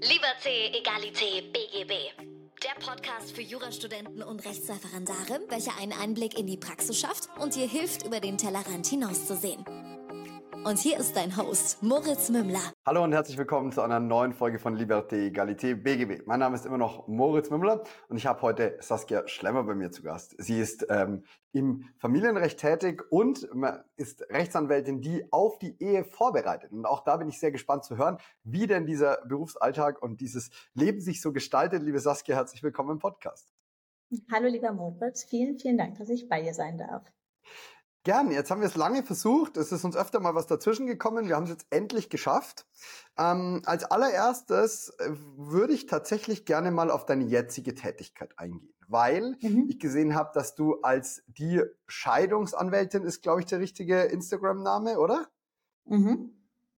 Liberté, Egalité, BGB. Der Podcast für Jurastudenten und Rechtsreferendare, welcher einen Einblick in die Praxis schafft und dir hilft, über den Tellerrand hinauszusehen. Und hier ist dein Host, Moritz Mümmler. Hallo und herzlich willkommen zu einer neuen Folge von Liberté, Egalité, BGB. Mein Name ist immer noch Moritz Mümmler und ich habe heute Saskia Schlemmer bei mir zu Gast. Sie ist ähm, im Familienrecht tätig und ist Rechtsanwältin, die auf die Ehe vorbereitet. Und auch da bin ich sehr gespannt zu hören, wie denn dieser Berufsalltag und dieses Leben sich so gestaltet. Liebe Saskia, herzlich willkommen im Podcast. Hallo lieber Moritz, vielen, vielen Dank, dass ich bei dir sein darf. Gern, jetzt haben wir es lange versucht. Es ist uns öfter mal was dazwischen gekommen. Wir haben es jetzt endlich geschafft. Ähm, als allererstes äh, würde ich tatsächlich gerne mal auf deine jetzige Tätigkeit eingehen, weil mhm. ich gesehen habe, dass du als die Scheidungsanwältin ist, glaube ich, der richtige Instagram-Name, oder? Mhm.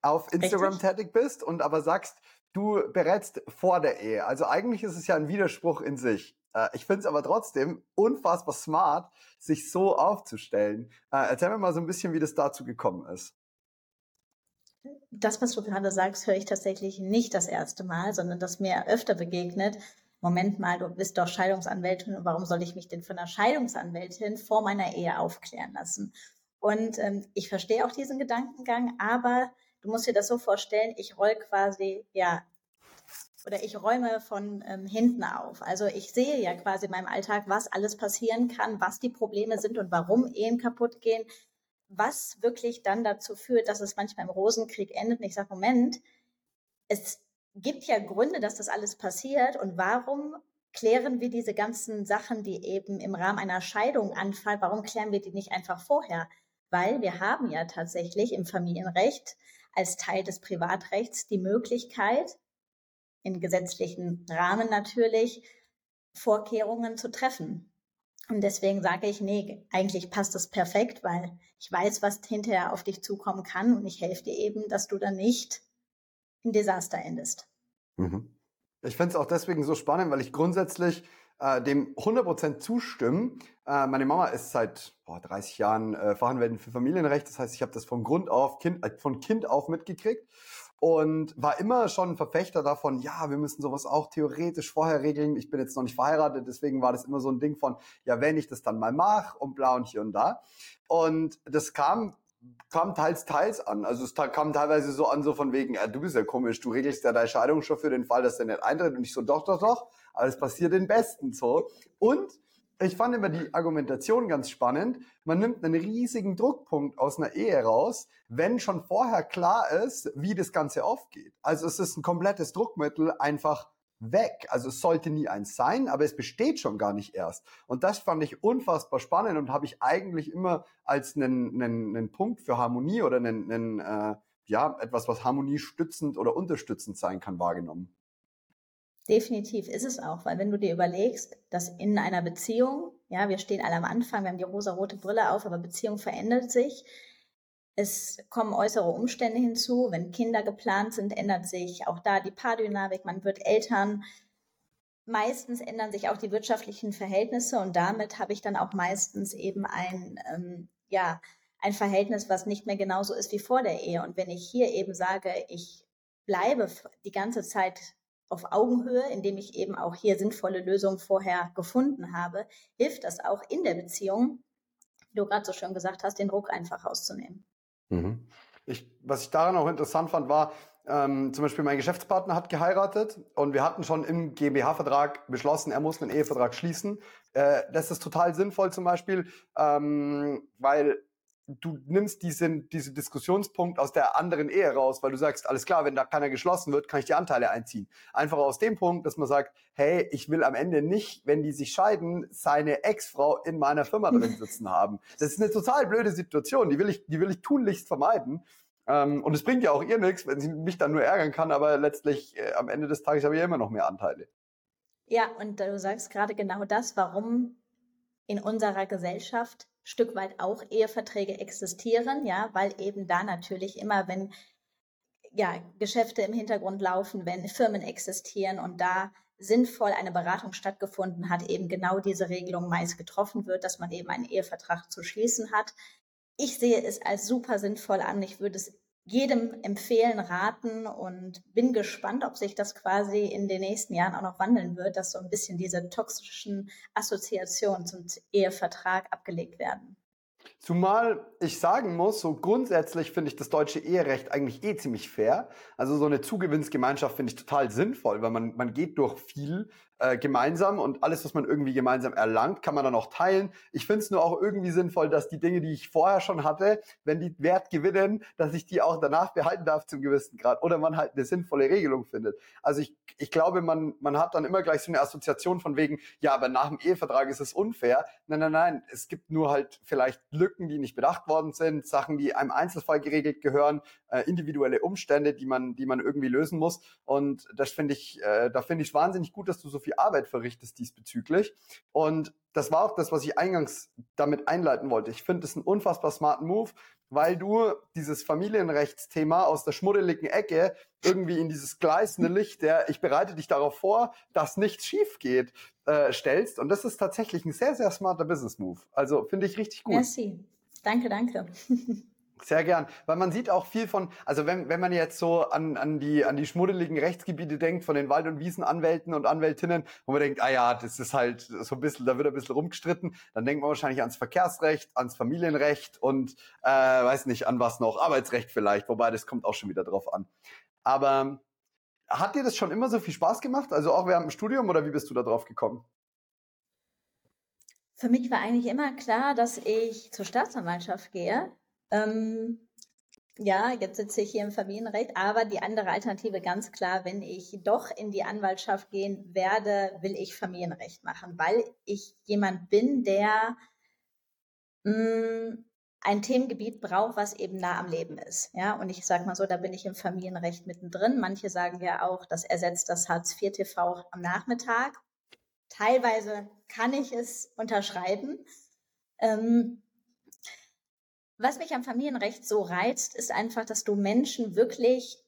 Auf Instagram Richtig. tätig bist und aber sagst, du berätst vor der Ehe. Also eigentlich ist es ja ein Widerspruch in sich. Äh, ich finde es aber trotzdem unfassbar smart, sich so aufzustellen. Äh, erzähl mir mal so ein bisschen, wie das dazu gekommen ist. Das, was du gerade sagst, höre ich tatsächlich nicht das erste Mal, sondern das mir öfter begegnet. Moment mal, du bist doch Scheidungsanwältin, warum soll ich mich denn von einer Scheidungsanwältin vor meiner Ehe aufklären lassen? Und ähm, ich verstehe auch diesen Gedankengang, aber du musst dir das so vorstellen, ich roll quasi ja oder ich räume von ähm, hinten auf. Also ich sehe ja quasi in meinem Alltag, was alles passieren kann, was die Probleme sind und warum Ehen kaputt gehen, was wirklich dann dazu führt, dass es manchmal im Rosenkrieg endet. Und ich sage, Moment, es gibt ja Gründe, dass das alles passiert und warum klären wir diese ganzen Sachen, die eben im Rahmen einer Scheidung anfallen, warum klären wir die nicht einfach vorher? Weil wir haben ja tatsächlich im Familienrecht als Teil des Privatrechts die Möglichkeit, in gesetzlichen Rahmen natürlich, Vorkehrungen zu treffen. Und deswegen sage ich, nee, eigentlich passt das perfekt, weil ich weiß, was hinterher auf dich zukommen kann und ich helfe dir eben, dass du dann nicht im Desaster endest. Mhm. Ich finde es auch deswegen so spannend, weil ich grundsätzlich äh, dem 100% zustimmen. Äh, meine Mama ist seit boah, 30 Jahren äh, Fachanwältin für Familienrecht. Das heißt, ich habe das von Grund auf, kind, äh, von Kind auf mitgekriegt und war immer schon ein Verfechter davon, ja, wir müssen sowas auch theoretisch vorher regeln. Ich bin jetzt noch nicht verheiratet, deswegen war das immer so ein Ding von, ja, wenn ich das dann mal mache und bla und hier und da. Und das kam kam teils, teils an. Also es kam teilweise so an, so von wegen, äh, du bist ja komisch, du regelst ja deine Scheidung schon für den Fall, dass der nicht eintritt. Und ich so, doch, doch, doch, alles passiert den Besten so. Und ich fand immer die Argumentation ganz spannend. Man nimmt einen riesigen Druckpunkt aus einer Ehe raus, wenn schon vorher klar ist, wie das Ganze aufgeht. Also es ist ein komplettes Druckmittel einfach weg. Also es sollte nie eins sein, aber es besteht schon gar nicht erst. Und das fand ich unfassbar spannend und habe ich eigentlich immer als einen, einen, einen Punkt für Harmonie oder einen, einen äh, ja etwas, was Harmonie stützend oder unterstützend sein kann, wahrgenommen. Definitiv ist es auch, weil wenn du dir überlegst, dass in einer Beziehung, ja, wir stehen alle am Anfang, wir haben die rosa-rote Brille auf, aber Beziehung verändert sich. Es kommen äußere Umstände hinzu. Wenn Kinder geplant sind, ändert sich auch da die Paardynamik. Man wird Eltern. Meistens ändern sich auch die wirtschaftlichen Verhältnisse und damit habe ich dann auch meistens eben ein, ähm, ja, ein Verhältnis, was nicht mehr genauso ist wie vor der Ehe. Und wenn ich hier eben sage, ich bleibe die ganze Zeit auf Augenhöhe, indem ich eben auch hier sinnvolle Lösungen vorher gefunden habe, hilft das auch in der Beziehung, wie du gerade so schön gesagt hast, den Druck einfach rauszunehmen. Mhm. Ich, was ich daran auch interessant fand, war, ähm, zum Beispiel mein Geschäftspartner hat geheiratet und wir hatten schon im GmbH-Vertrag beschlossen, er muss einen Ehevertrag schließen. Äh, das ist total sinnvoll zum Beispiel, ähm, weil du nimmst diesen, diesen Diskussionspunkt aus der anderen Ehe raus, weil du sagst, alles klar, wenn da keiner geschlossen wird, kann ich die Anteile einziehen. Einfach aus dem Punkt, dass man sagt, hey, ich will am Ende nicht, wenn die sich scheiden, seine Ex-Frau in meiner Firma drin sitzen haben. Das ist eine total blöde Situation, die will ich, die will ich tunlichst vermeiden. Ähm, und es bringt ja auch ihr nichts, wenn sie mich dann nur ärgern kann, aber letztlich äh, am Ende des Tages habe ich ja immer noch mehr Anteile. Ja, und du sagst gerade genau das, warum in unserer Gesellschaft Stück weit auch Eheverträge existieren, ja, weil eben da natürlich immer, wenn ja, Geschäfte im Hintergrund laufen, wenn Firmen existieren und da sinnvoll eine Beratung stattgefunden hat, eben genau diese Regelung meist getroffen wird, dass man eben einen Ehevertrag zu schließen hat. Ich sehe es als super sinnvoll an. Ich würde es jedem empfehlen, raten und bin gespannt, ob sich das quasi in den nächsten Jahren auch noch wandeln wird, dass so ein bisschen diese toxischen Assoziationen zum Ehevertrag abgelegt werden. Zumal ich sagen muss, so grundsätzlich finde ich das deutsche Eherecht eigentlich eh ziemlich fair. Also so eine Zugewinnsgemeinschaft finde ich total sinnvoll, weil man, man geht durch viel äh, gemeinsam und alles, was man irgendwie gemeinsam erlangt, kann man dann auch teilen. Ich finde es nur auch irgendwie sinnvoll, dass die Dinge, die ich vorher schon hatte, wenn die Wert gewinnen, dass ich die auch danach behalten darf zum gewissen Grad oder man halt eine sinnvolle Regelung findet. Also ich, ich glaube, man, man hat dann immer gleich so eine Assoziation von wegen, ja, aber nach dem Ehevertrag ist es unfair. Nein, nein, nein, es gibt nur halt vielleicht Lücken, die nicht bedacht worden sind, Sachen, die einem Einzelfall geregelt gehören, äh, individuelle Umstände, die man, die man irgendwie lösen muss. Und das finde ich, äh, da finde ich wahnsinnig gut, dass du so viel Arbeit verrichtest diesbezüglich. Und das war auch das, was ich eingangs damit einleiten wollte. Ich finde es einen unfassbar smarten Move, weil du dieses Familienrechtsthema aus der schmuddeligen Ecke irgendwie in dieses gleißende Licht, der ich bereite dich darauf vor, dass nichts schief geht, äh, stellst. Und das ist tatsächlich ein sehr, sehr smarter Business Move. Also finde ich richtig gut. Merci. Danke, danke. Sehr gern, weil man sieht auch viel von, also wenn, wenn man jetzt so an, an, die, an die schmuddeligen Rechtsgebiete denkt, von den Wald- und Wiesenanwälten und Anwältinnen, wo man denkt, ah ja, das ist halt so ein bisschen, da wird ein bisschen rumgestritten, dann denkt man wahrscheinlich ans Verkehrsrecht, ans Familienrecht und äh, weiß nicht, an was noch, Arbeitsrecht vielleicht, wobei das kommt auch schon wieder drauf an. Aber hat dir das schon immer so viel Spaß gemacht? Also auch während dem Studium oder wie bist du da drauf gekommen? Für mich war eigentlich immer klar, dass ich zur Staatsanwaltschaft gehe ähm, ja, jetzt sitze ich hier im Familienrecht, aber die andere Alternative ganz klar, wenn ich doch in die Anwaltschaft gehen werde, will ich Familienrecht machen, weil ich jemand bin, der mh, mm, ein Themengebiet braucht, was eben nah am Leben ist. Ja, und ich sage mal so, da bin ich im Familienrecht mittendrin. Manche sagen ja auch, das ersetzt das Hartz IV TV am Nachmittag. Teilweise kann ich es unterschreiben. Ähm, was mich am Familienrecht so reizt, ist einfach, dass du Menschen wirklich,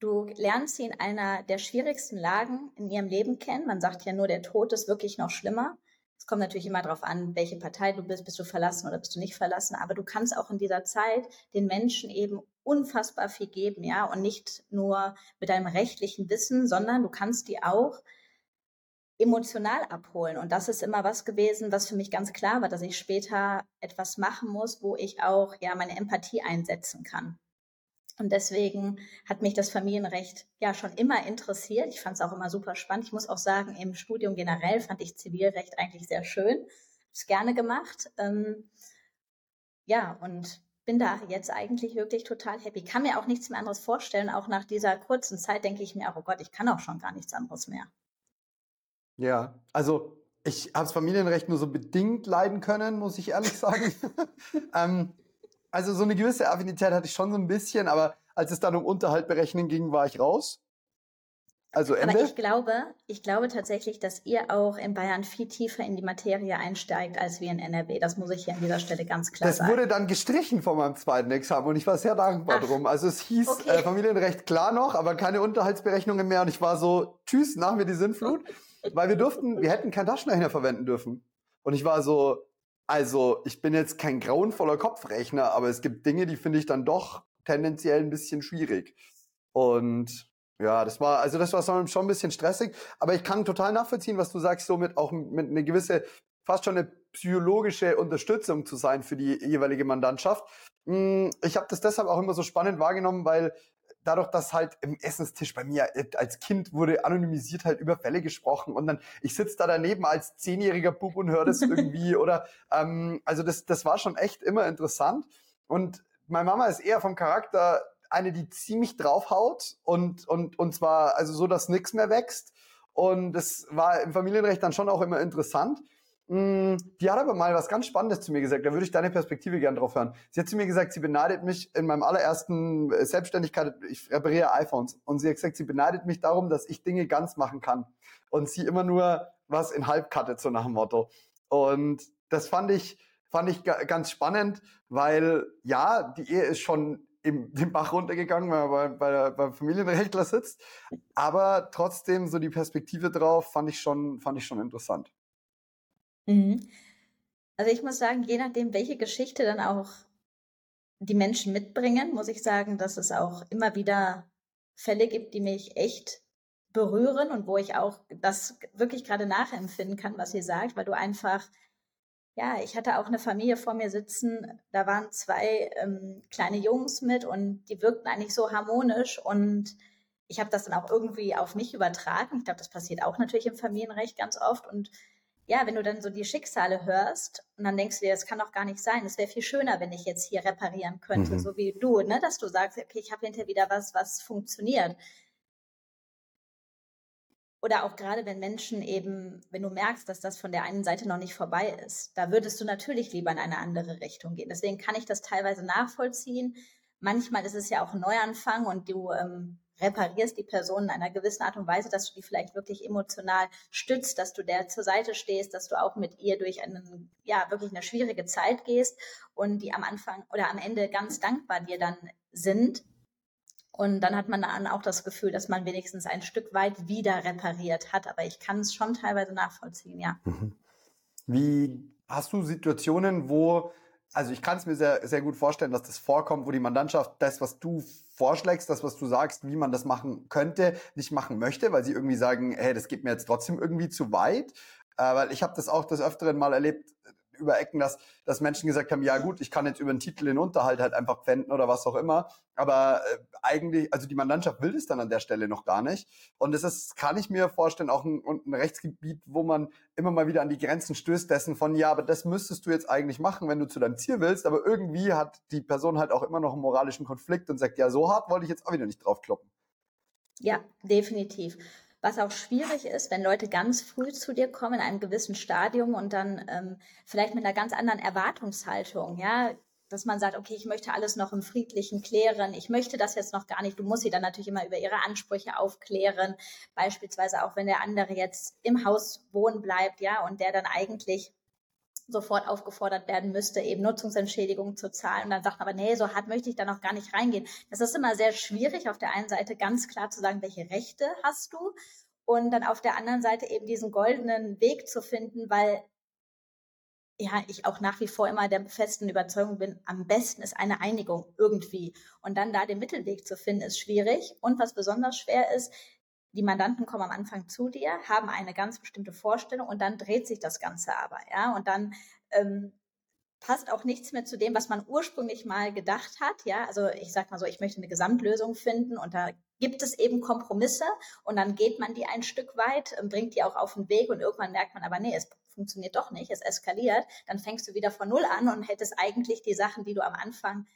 du lernst sie in einer der schwierigsten Lagen in ihrem Leben kennen. Man sagt ja nur, der Tod ist wirklich noch schlimmer. Es kommt natürlich immer darauf an, welche Partei du bist, bist du verlassen oder bist du nicht verlassen. Aber du kannst auch in dieser Zeit den Menschen eben unfassbar viel geben, ja, und nicht nur mit deinem rechtlichen Wissen, sondern du kannst die auch emotional abholen. Und das ist immer was gewesen, was für mich ganz klar war, dass ich später etwas machen muss, wo ich auch ja meine Empathie einsetzen kann. Und deswegen hat mich das Familienrecht ja schon immer interessiert. Ich fand es auch immer super spannend. Ich muss auch sagen, im Studium generell fand ich Zivilrecht eigentlich sehr schön. Es gerne gemacht. Ähm, ja, und bin da jetzt eigentlich wirklich total happy. Kann mir auch nichts mehr anderes vorstellen. Auch nach dieser kurzen Zeit denke ich mir, oh Gott, ich kann auch schon gar nichts anderes mehr. Ja, also ich habe das Familienrecht nur so bedingt leiden können, muss ich ehrlich sagen. ähm, also so eine gewisse Affinität hatte ich schon so ein bisschen, aber als es dann um Unterhalt berechnen ging, war ich raus. Also Ende. Aber ich glaube, ich glaube tatsächlich, dass ihr auch in Bayern viel tiefer in die Materie einsteigt als wir in NRW. Das muss ich hier an dieser Stelle ganz klar das sagen. Das wurde dann gestrichen von meinem zweiten Examen und ich war sehr dankbar Ach, drum. Also es hieß okay. äh, Familienrecht klar noch, aber keine Unterhaltsberechnungen mehr und ich war so, tschüss, nach mir die Sinnflut. weil wir durften, wir hätten keinen Taschenrechner verwenden dürfen. Und ich war so, also ich bin jetzt kein grauenvoller Kopfrechner, aber es gibt Dinge, die finde ich dann doch tendenziell ein bisschen schwierig. Und ja, das war, also das war schon ein bisschen stressig, aber ich kann total nachvollziehen, was du sagst, so mit auch mit eine gewisse, fast schon eine psychologische Unterstützung zu sein für die jeweilige Mandantschaft. Hm, ich habe das deshalb auch immer so spannend wahrgenommen, weil dadurch, dass halt im Essenstisch bei mir äh, als Kind wurde anonymisiert halt über Fälle gesprochen und dann ich sitze da daneben als zehnjähriger Bub und höre das irgendwie oder ähm, also das das war schon echt immer interessant und meine Mama ist eher vom Charakter eine, die ziemlich draufhaut und und und zwar also so, dass nichts mehr wächst und das war im Familienrecht dann schon auch immer interessant die hat aber mal was ganz Spannendes zu mir gesagt. Da würde ich deine Perspektive gern drauf hören. Sie hat zu mir gesagt, sie beneidet mich in meinem allerersten äh, Selbstständigkeit, ich repariere iPhones. Und sie hat gesagt, sie beneidet mich darum, dass ich Dinge ganz machen kann. Und sie immer nur was in halb cuttet, so nach dem Motto. Und das fand ich, fand ich ganz spannend, weil ja, die Ehe ist schon im, den Bach runtergegangen, weil man bei, beim Familienrechtler sitzt. Aber trotzdem so die Perspektive drauf fand ich schon, fand ich schon interessant. Mhm. Also ich muss sagen, je nachdem, welche Geschichte dann auch die Menschen mitbringen, muss ich sagen, dass es auch immer wieder Fälle gibt, die mich echt berühren und wo ich auch das wirklich gerade nachempfinden kann, was ihr sagt, weil du einfach, ja, ich hatte auch eine Familie vor mir sitzen, da waren zwei ähm, kleine Jungs mit und die wirkten eigentlich so harmonisch und ich habe das dann auch irgendwie auf mich übertragen. Ich glaube, das passiert auch natürlich im Familienrecht ganz oft und ja, wenn du dann so die Schicksale hörst und dann denkst du dir, das kann doch gar nicht sein. Es wäre viel schöner, wenn ich jetzt hier reparieren könnte, mhm. so wie du, ne, dass du sagst, okay, ich habe hinterher wieder was, was funktioniert. Oder auch gerade wenn Menschen eben, wenn du merkst, dass das von der einen Seite noch nicht vorbei ist, da würdest du natürlich lieber in eine andere Richtung gehen. Deswegen kann ich das teilweise nachvollziehen. Manchmal ist es ja auch ein Neuanfang und du ähm, reparierst die Person in einer gewissen Art und Weise, dass du die vielleicht wirklich emotional stützt, dass du der zur Seite stehst, dass du auch mit ihr durch eine, ja, wirklich eine schwierige Zeit gehst und die am Anfang oder am Ende ganz dankbar dir dann sind. Und dann hat man dann auch das Gefühl, dass man wenigstens ein Stück weit wieder repariert hat. Aber ich kann es schon teilweise nachvollziehen, ja. Mhm. Wie hast du Situationen, wo, also ich kann es mir sehr, sehr gut vorstellen, dass das vorkommt, wo die Mandantschaft das, was du vorschlägst, das, was du sagst, wie man das machen könnte, nicht machen möchte, weil sie irgendwie sagen, hey, das geht mir jetzt trotzdem irgendwie zu weit. Äh, weil ich habe das auch des Öfteren mal erlebt, über Ecken, dass, dass Menschen gesagt haben, ja gut, ich kann jetzt über einen Titel den Unterhalt halt einfach pfänden oder was auch immer. Aber äh, eigentlich, also die Mandantschaft will es dann an der Stelle noch gar nicht. Und es ist, kann ich mir vorstellen, auch ein, ein Rechtsgebiet, wo man immer mal wieder an die Grenzen stößt dessen von, ja, aber das müsstest du jetzt eigentlich machen, wenn du zu deinem Ziel willst. Aber irgendwie hat die Person halt auch immer noch einen moralischen Konflikt und sagt, ja, so hart wollte ich jetzt auch wieder nicht draufkloppen. Ja, definitiv. Was auch schwierig ist, wenn Leute ganz früh zu dir kommen in einem gewissen Stadium und dann ähm, vielleicht mit einer ganz anderen Erwartungshaltung, ja, dass man sagt, okay, ich möchte alles noch im Friedlichen klären, ich möchte das jetzt noch gar nicht. Du musst sie dann natürlich immer über ihre Ansprüche aufklären. Beispielsweise auch, wenn der andere jetzt im Haus wohnen bleibt, ja, und der dann eigentlich sofort aufgefordert werden müsste, eben Nutzungsentschädigungen zu zahlen. Und dann sagt man aber, nee, so hart möchte ich da noch gar nicht reingehen. Das ist immer sehr schwierig, auf der einen Seite ganz klar zu sagen, welche Rechte hast du und dann auf der anderen Seite eben diesen goldenen Weg zu finden, weil ja, ich auch nach wie vor immer der festen Überzeugung bin, am besten ist eine Einigung irgendwie. Und dann da den Mittelweg zu finden, ist schwierig. Und was besonders schwer ist, die Mandanten kommen am Anfang zu dir, haben eine ganz bestimmte Vorstellung und dann dreht sich das Ganze aber, ja, und dann ähm, passt auch nichts mehr zu dem, was man ursprünglich mal gedacht hat, ja, also ich sag mal so, ich möchte eine Gesamtlösung finden und da gibt es eben Kompromisse und dann geht man die ein Stück weit, ähm, bringt die auch auf den Weg und irgendwann merkt man aber, nee, es funktioniert doch nicht, es eskaliert, dann fängst du wieder von Null an und hättest eigentlich die Sachen, die du am Anfang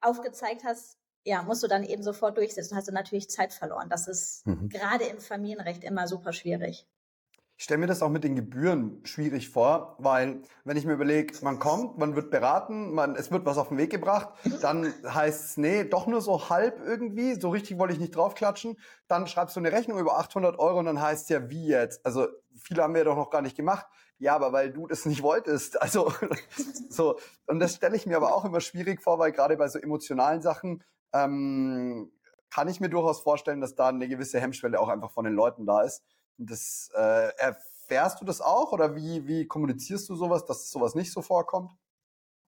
aufgezeigt hast, ja, musst du dann eben sofort durchsetzen. Hast du natürlich Zeit verloren. Das ist mhm. gerade im Familienrecht immer super schwierig. Ich stelle mir das auch mit den Gebühren schwierig vor, weil wenn ich mir überlege, man kommt, man wird beraten, man, es wird was auf den Weg gebracht, dann heißt es, nee, doch nur so halb irgendwie, so richtig wollte ich nicht draufklatschen. Dann schreibst du eine Rechnung über 800 Euro und dann heißt es ja, wie jetzt? Also viele haben wir doch noch gar nicht gemacht. Ja, aber weil du das nicht wolltest. Also so und das stelle ich mir aber auch immer schwierig vor, weil gerade bei so emotionalen Sachen ähm, kann ich mir durchaus vorstellen, dass da eine gewisse Hemmschwelle auch einfach von den Leuten da ist. Das äh, erfährst du das auch oder wie, wie kommunizierst du sowas, dass sowas nicht so vorkommt?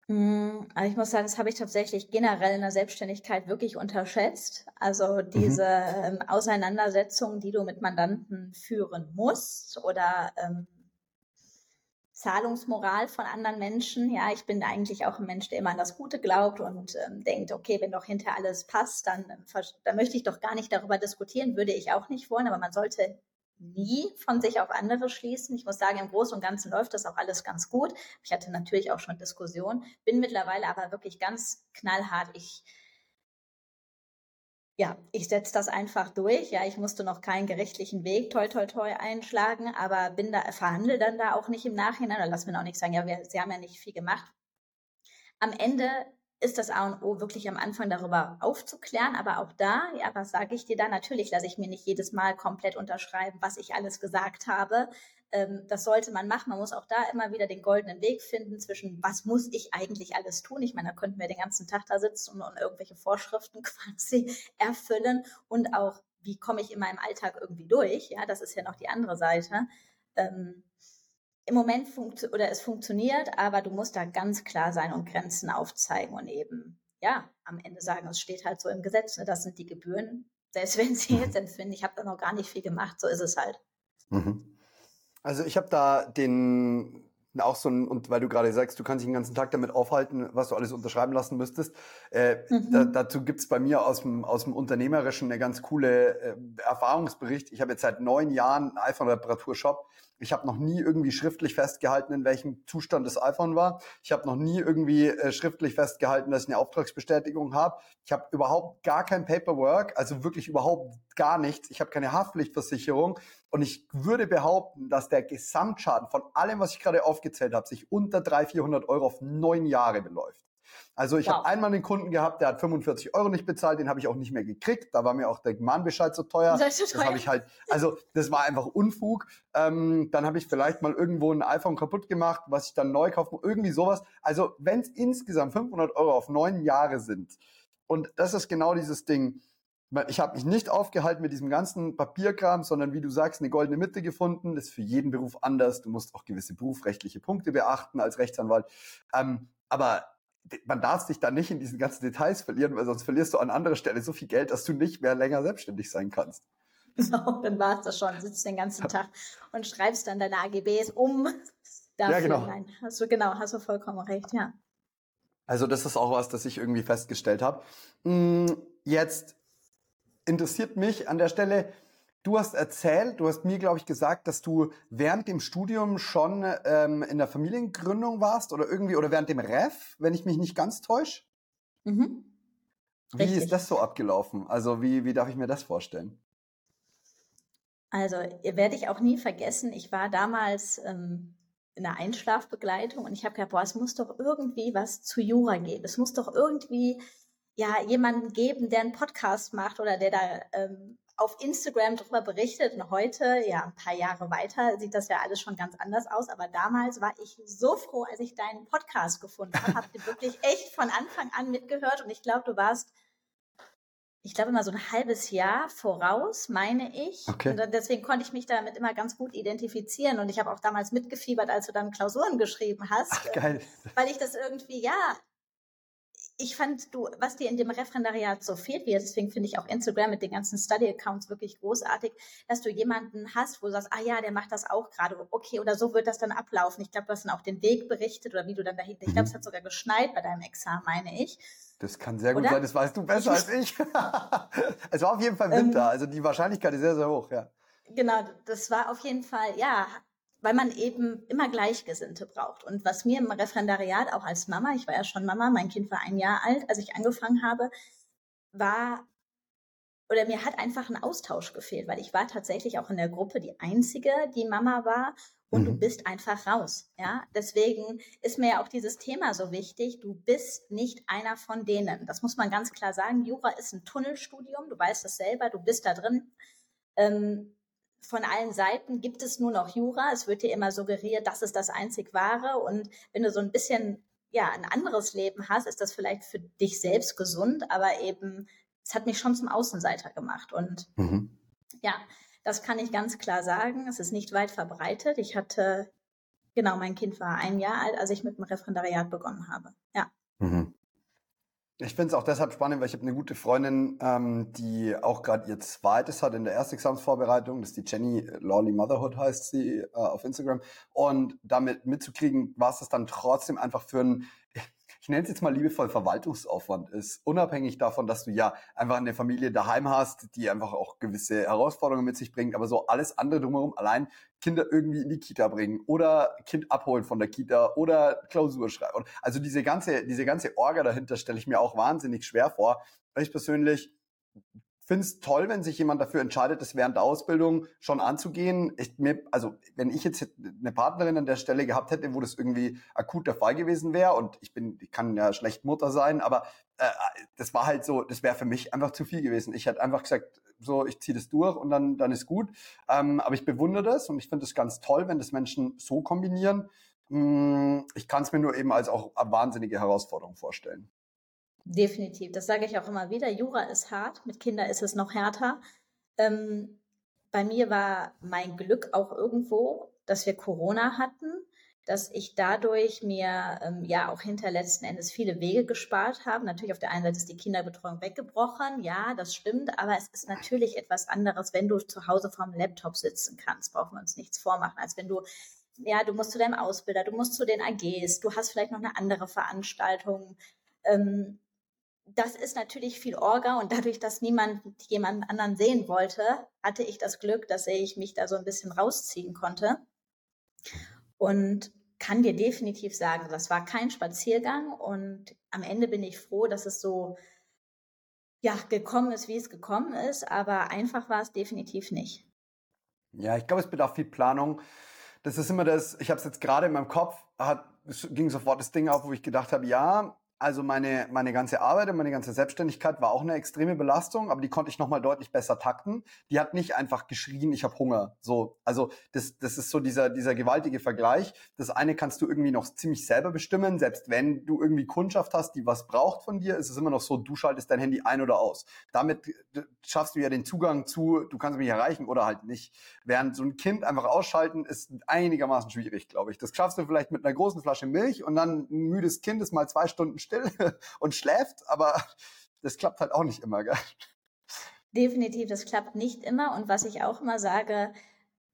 Mm, also ich muss sagen, das habe ich tatsächlich generell in der Selbstständigkeit wirklich unterschätzt. Also diese mhm. ähm, Auseinandersetzungen, die du mit Mandanten führen musst oder ähm, Zahlungsmoral von anderen Menschen. Ja, ich bin eigentlich auch ein Mensch, der immer an das Gute glaubt und ähm, denkt, okay, wenn doch hinter alles passt, dann, ähm, dann möchte ich doch gar nicht darüber diskutieren, würde ich auch nicht wollen, aber man sollte nie von sich auf andere schließen. Ich muss sagen, im Großen und Ganzen läuft das auch alles ganz gut. Ich hatte natürlich auch schon Diskussionen, bin mittlerweile aber wirklich ganz knallhart. Ich ja, ich setze das einfach durch. Ja, ich musste noch keinen gerichtlichen Weg toi toi toi einschlagen, aber bin da, verhandle dann da auch nicht im Nachhinein oder lass mir auch nicht sagen, ja, wir, sie haben ja nicht viel gemacht. Am Ende ist das A und O wirklich am Anfang darüber aufzuklären, aber auch da, ja, was sage ich dir da? Natürlich lasse ich mir nicht jedes Mal komplett unterschreiben, was ich alles gesagt habe. Ähm, das sollte man machen. Man muss auch da immer wieder den goldenen Weg finden zwischen, was muss ich eigentlich alles tun? Ich meine, da könnten wir den ganzen Tag da sitzen und, und irgendwelche Vorschriften quasi erfüllen und auch, wie komme ich in meinem Alltag irgendwie durch? Ja, das ist ja noch die andere Seite. Ähm, Im Moment funktioniert oder es funktioniert, aber du musst da ganz klar sein und Grenzen aufzeigen und eben ja, am Ende sagen, es steht halt so im Gesetz, ne, das sind die Gebühren. Selbst wenn sie jetzt empfinden, ich habe da noch gar nicht viel gemacht, so ist es halt. Mhm. Also ich habe da den auch so ein, und weil du gerade sagst, du kannst dich den ganzen Tag damit aufhalten, was du alles unterschreiben lassen müsstest. Äh, mhm. da, dazu gibt's bei mir aus dem, aus dem Unternehmerischen eine ganz coole äh, Erfahrungsbericht. Ich habe jetzt seit neun Jahren einen iPhone-Reparaturshop. Ich habe noch nie irgendwie schriftlich festgehalten, in welchem Zustand das iPhone war. Ich habe noch nie irgendwie äh, schriftlich festgehalten, dass ich eine Auftragsbestätigung habe. Ich habe überhaupt gar kein Paperwork, also wirklich überhaupt gar nichts. Ich habe keine Haftpflichtversicherung. Und ich würde behaupten, dass der Gesamtschaden von allem, was ich gerade aufgezählt habe, sich unter 300, 400 Euro auf neun Jahre beläuft. Also ich wow. habe einmal einen Kunden gehabt, der hat 45 Euro nicht bezahlt, den habe ich auch nicht mehr gekriegt. Da war mir auch der Mahnbescheid so teuer. Das, das habe ich halt, also das war einfach Unfug. Ähm, dann habe ich vielleicht mal irgendwo ein iPhone kaputt gemacht, was ich dann neu kaufe, irgendwie sowas. Also wenn es insgesamt 500 Euro auf neun Jahre sind, und das ist genau dieses Ding, ich habe mich nicht aufgehalten mit diesem ganzen Papierkram, sondern wie du sagst, eine goldene Mitte gefunden. Das ist für jeden Beruf anders. Du musst auch gewisse berufsrechtliche Punkte beachten als Rechtsanwalt. Ähm, aber man darf sich da nicht in diesen ganzen Details verlieren, weil sonst verlierst du an anderer Stelle so viel Geld, dass du nicht mehr länger selbstständig sein kannst. Genau, dann war es das schon. Sitzt den ganzen Tag und schreibst dann deine AGBs um. Dafür. Ja, genau. Nein, hast du, genau, hast du vollkommen recht, ja. Also das ist auch was, das ich irgendwie festgestellt habe. Hm, jetzt interessiert mich an der Stelle, du hast erzählt, du hast mir, glaube ich, gesagt, dass du während dem Studium schon ähm, in der Familiengründung warst oder irgendwie, oder während dem Ref, wenn ich mich nicht ganz täusche. Mhm. Wie Richtig. ist das so abgelaufen? Also wie, wie darf ich mir das vorstellen? Also werde ich auch nie vergessen, ich war damals ähm, in der Einschlafbegleitung und ich habe gedacht, boah, es muss doch irgendwie was zu Jura geben. Es muss doch irgendwie ja jemanden geben, der einen Podcast macht oder der da ähm, auf Instagram darüber berichtet. Und heute, ja, ein paar Jahre weiter, sieht das ja alles schon ganz anders aus. Aber damals war ich so froh, als ich deinen Podcast gefunden habe. Ihr wirklich echt von Anfang an mitgehört. Und ich glaube, du warst, ich glaube immer so ein halbes Jahr voraus, meine ich. Okay. Und deswegen konnte ich mich damit immer ganz gut identifizieren. Und ich habe auch damals mitgefiebert, als du dann Klausuren geschrieben hast. Ach, geil. Weil ich das irgendwie, ja, ich fand, du, was dir in dem Referendariat so fehlt, wie deswegen finde ich auch Instagram mit den ganzen Study-Accounts wirklich großartig, dass du jemanden hast, wo du sagst, ah ja, der macht das auch gerade, okay, oder so wird das dann ablaufen. Ich glaube, du hast dann auch den Weg berichtet oder wie du dann dahinter, ich glaube, es mhm. hat sogar geschneit bei deinem Examen, meine ich. Das kann sehr gut oder? sein, das weißt du besser als ich. es war auf jeden Fall Winter, ähm, also die Wahrscheinlichkeit ist sehr, sehr hoch, ja. Genau, das war auf jeden Fall, ja, weil man eben immer Gleichgesinnte braucht. Und was mir im Referendariat auch als Mama, ich war ja schon Mama, mein Kind war ein Jahr alt, als ich angefangen habe, war oder mir hat einfach ein Austausch gefehlt, weil ich war tatsächlich auch in der Gruppe die einzige, die Mama war und mhm. du bist einfach raus, ja? Deswegen ist mir ja auch dieses Thema so wichtig, du bist nicht einer von denen. Das muss man ganz klar sagen. Jura ist ein Tunnelstudium, du weißt das selber, du bist da drin. Ähm, von allen Seiten gibt es nur noch Jura. Es wird dir immer suggeriert, das ist das einzig wahre. Und wenn du so ein bisschen ja ein anderes Leben hast, ist das vielleicht für dich selbst gesund, aber eben es hat mich schon zum Außenseiter gemacht. Und mhm. ja, das kann ich ganz klar sagen. Es ist nicht weit verbreitet. Ich hatte genau, mein Kind war ein Jahr alt, als ich mit dem Referendariat begonnen habe. Ja. Mhm. Ich finde es auch deshalb spannend, weil ich habe eine gute Freundin, ähm, die auch gerade ihr zweites hat in der Erstexamensvorbereitung. Das ist die Jenny Lawley Motherhood heißt sie äh, auf Instagram. Und damit mitzukriegen, was es dann trotzdem einfach für ein ich nenne es jetzt mal liebevoll Verwaltungsaufwand ist, unabhängig davon, dass du ja einfach eine Familie daheim hast, die einfach auch gewisse Herausforderungen mit sich bringt, aber so alles andere drumherum, allein Kinder irgendwie in die Kita bringen oder Kind abholen von der Kita oder Klausur schreiben. Also diese ganze, diese ganze Orga dahinter stelle ich mir auch wahnsinnig schwer vor. Ich persönlich finde es toll, wenn sich jemand dafür entscheidet, das während der Ausbildung schon anzugehen. Ich, mir, also wenn ich jetzt eine Partnerin an der Stelle gehabt hätte, wo das irgendwie akut der Fall gewesen wäre und ich bin, ich kann ja schlecht Mutter sein, aber äh, das war halt so, das wäre für mich einfach zu viel gewesen. Ich hätte einfach gesagt, so, ich ziehe das durch und dann, dann ist gut. Ähm, aber ich bewundere das und ich finde es ganz toll, wenn das Menschen so kombinieren. Hm, ich kann es mir nur eben als auch wahnsinnige Herausforderung vorstellen. Definitiv. Das sage ich auch immer wieder. Jura ist hart, mit Kindern ist es noch härter. Ähm, bei mir war mein Glück auch irgendwo, dass wir Corona hatten. dass ich dadurch mir ähm, ja auch hinter letzten Endes viele Wege gespart habe. Natürlich auf der einen Seite ist die Kinderbetreuung weggebrochen, ja, das stimmt, aber es ist natürlich etwas anderes, wenn du zu Hause vorm Laptop sitzen kannst, brauchen wir uns nichts vormachen, als wenn du ja, du musst zu deinem Ausbilder, du musst zu den AGs, du hast vielleicht noch eine andere Veranstaltung. Ähm, das ist natürlich viel Orga und dadurch, dass niemand jemanden anderen sehen wollte, hatte ich das Glück, dass ich mich da so ein bisschen rausziehen konnte. Und kann dir definitiv sagen, das war kein Spaziergang und am Ende bin ich froh, dass es so ja, gekommen ist, wie es gekommen ist, aber einfach war es definitiv nicht. Ja, ich glaube, es bedarf viel Planung. Das ist immer das, ich habe es jetzt gerade in meinem Kopf, hat, ging sofort das Ding auf, wo ich gedacht habe, ja, also meine, meine ganze Arbeit und meine ganze Selbstständigkeit war auch eine extreme Belastung, aber die konnte ich nochmal deutlich besser takten. Die hat nicht einfach geschrien, ich habe Hunger. So, also das, das ist so dieser, dieser gewaltige Vergleich. Das eine kannst du irgendwie noch ziemlich selber bestimmen. Selbst wenn du irgendwie Kundschaft hast, die was braucht von dir, ist es immer noch so, du schaltest dein Handy ein oder aus. Damit schaffst du ja den Zugang zu, du kannst mich erreichen oder halt nicht. Während so ein Kind einfach ausschalten, ist einigermaßen schwierig, glaube ich. Das schaffst du vielleicht mit einer großen Flasche Milch und dann ein müdes Kind ist mal zwei Stunden still und schläft, aber das klappt halt auch nicht immer, gell? Definitiv, das klappt nicht immer. Und was ich auch immer sage,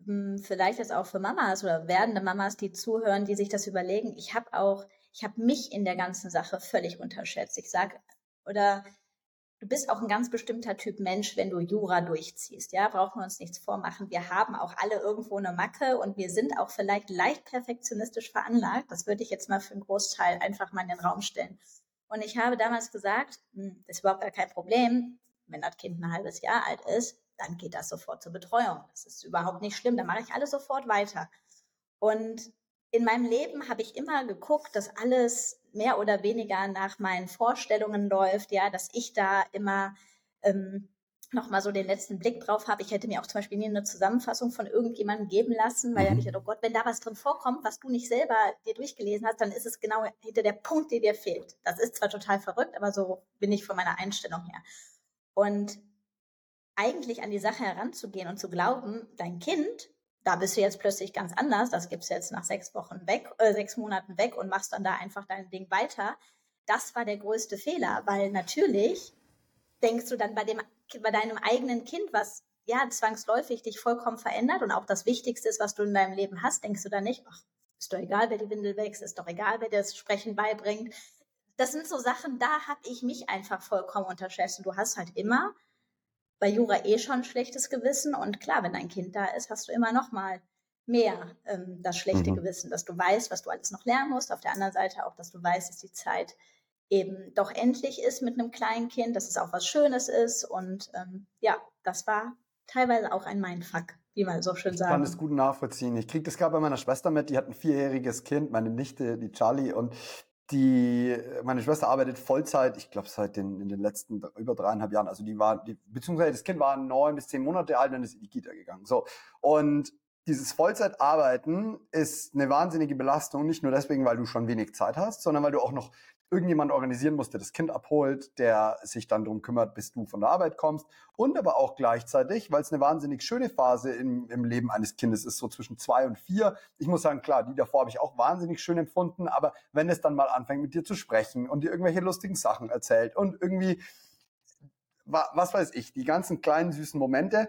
hm, vielleicht jetzt auch für Mamas oder werdende Mamas, die zuhören, die sich das überlegen, ich habe auch, ich habe mich in der ganzen Sache völlig unterschätzt. Ich sage, oder du bist auch ein ganz bestimmter Typ Mensch, wenn du Jura durchziehst. Ja, brauchen wir uns nichts vormachen. Wir haben auch alle irgendwo eine Macke und wir sind auch vielleicht leicht perfektionistisch veranlagt. Das würde ich jetzt mal für einen Großteil einfach mal in den Raum stellen. Und ich habe damals gesagt, hm, das ist überhaupt gar kein Problem. Wenn das Kind ein halbes Jahr alt ist, dann geht das sofort zur Betreuung. Das ist überhaupt nicht schlimm. Dann mache ich alles sofort weiter. Und in meinem Leben habe ich immer geguckt, dass alles mehr oder weniger nach meinen Vorstellungen läuft, ja, dass ich da immer ähm, nochmal so den letzten Blick drauf habe. Ich hätte mir auch zum Beispiel nie eine Zusammenfassung von irgendjemandem geben lassen, weil mhm. da habe ich gedacht, oh Gott, wenn da was drin vorkommt, was du nicht selber dir durchgelesen hast, dann ist es genau hinter der Punkt, der dir fehlt. Das ist zwar total verrückt, aber so bin ich von meiner Einstellung her. Und eigentlich an die Sache heranzugehen und zu glauben, dein Kind da bist du jetzt plötzlich ganz anders, das gibst du jetzt nach sechs Wochen weg, äh, sechs Monaten weg und machst dann da einfach dein Ding weiter. Das war der größte Fehler, weil natürlich denkst du dann bei dem, bei deinem eigenen Kind, was ja zwangsläufig dich vollkommen verändert und auch das Wichtigste ist, was du in deinem Leben hast, denkst du dann nicht, ach, ist doch egal, wer die Windel wächst, ist doch egal, wer das Sprechen beibringt. Das sind so Sachen, da habe ich mich einfach vollkommen unterschätzt. Und du hast halt immer bei Jura eh schon ein schlechtes Gewissen und klar, wenn dein Kind da ist, hast du immer noch mal mehr ähm, das schlechte mhm. Gewissen, dass du weißt, was du alles noch lernen musst. Auf der anderen Seite auch, dass du weißt, dass die Zeit eben doch endlich ist mit einem kleinen Kind, dass es auch was Schönes ist und ähm, ja, das war teilweise auch ein Mindfuck, wie man so schön sagt. Ich kann es gut nachvollziehen. Ich kriege das gerade bei meiner Schwester mit, die hat ein vierjähriges Kind, meine Nichte, die Charlie und die, meine Schwester arbeitet Vollzeit, ich glaube seit den, in den letzten über dreieinhalb Jahren. Also die war, die, beziehungsweise das Kind war neun bis zehn Monate alt, dann ist in die Kita gegangen. So. Und dieses Vollzeitarbeiten ist eine wahnsinnige Belastung, nicht nur deswegen, weil du schon wenig Zeit hast, sondern weil du auch noch irgendjemand organisieren muss, der das Kind abholt, der sich dann darum kümmert, bis du von der Arbeit kommst. Und aber auch gleichzeitig, weil es eine wahnsinnig schöne Phase im, im Leben eines Kindes ist, so zwischen zwei und vier. Ich muss sagen, klar, die davor habe ich auch wahnsinnig schön empfunden, aber wenn es dann mal anfängt, mit dir zu sprechen und dir irgendwelche lustigen Sachen erzählt und irgendwie, was weiß ich, die ganzen kleinen süßen Momente,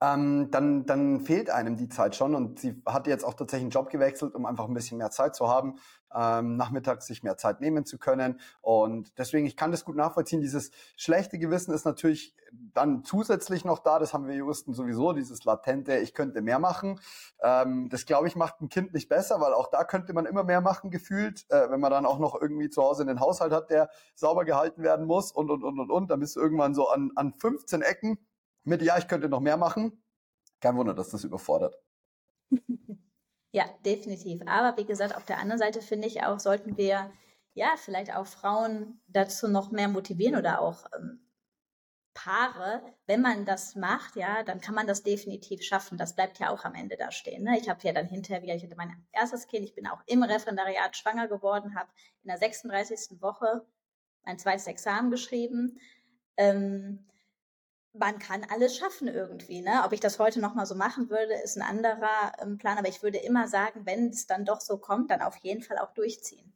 ähm, dann, dann fehlt einem die Zeit schon. Und sie hat jetzt auch tatsächlich einen Job gewechselt, um einfach ein bisschen mehr Zeit zu haben, ähm, nachmittags sich mehr Zeit nehmen zu können. Und deswegen, ich kann das gut nachvollziehen. Dieses schlechte Gewissen ist natürlich dann zusätzlich noch da. Das haben wir Juristen sowieso, dieses latente, ich könnte mehr machen. Ähm, das, glaube ich, macht ein Kind nicht besser, weil auch da könnte man immer mehr machen, gefühlt. Äh, wenn man dann auch noch irgendwie zu Hause einen Haushalt hat, der sauber gehalten werden muss und, und, und, und, und. Dann bist du irgendwann so an, an 15 Ecken mit, ja, ich könnte noch mehr machen. Kein Wunder, dass das überfordert. Ja, definitiv. Aber wie gesagt, auf der anderen Seite finde ich auch, sollten wir ja vielleicht auch Frauen dazu noch mehr motivieren oder auch ähm, Paare, wenn man das macht, ja, dann kann man das definitiv schaffen. Das bleibt ja auch am Ende da stehen. Ne? Ich habe ja dann hinterher wieder, ich hatte mein erstes Kind, ich bin auch im Referendariat schwanger geworden, habe in der 36. Woche mein zweites Examen geschrieben. Ähm, man kann alles schaffen irgendwie. Ne? Ob ich das heute nochmal so machen würde, ist ein anderer ähm, Plan. Aber ich würde immer sagen, wenn es dann doch so kommt, dann auf jeden Fall auch durchziehen.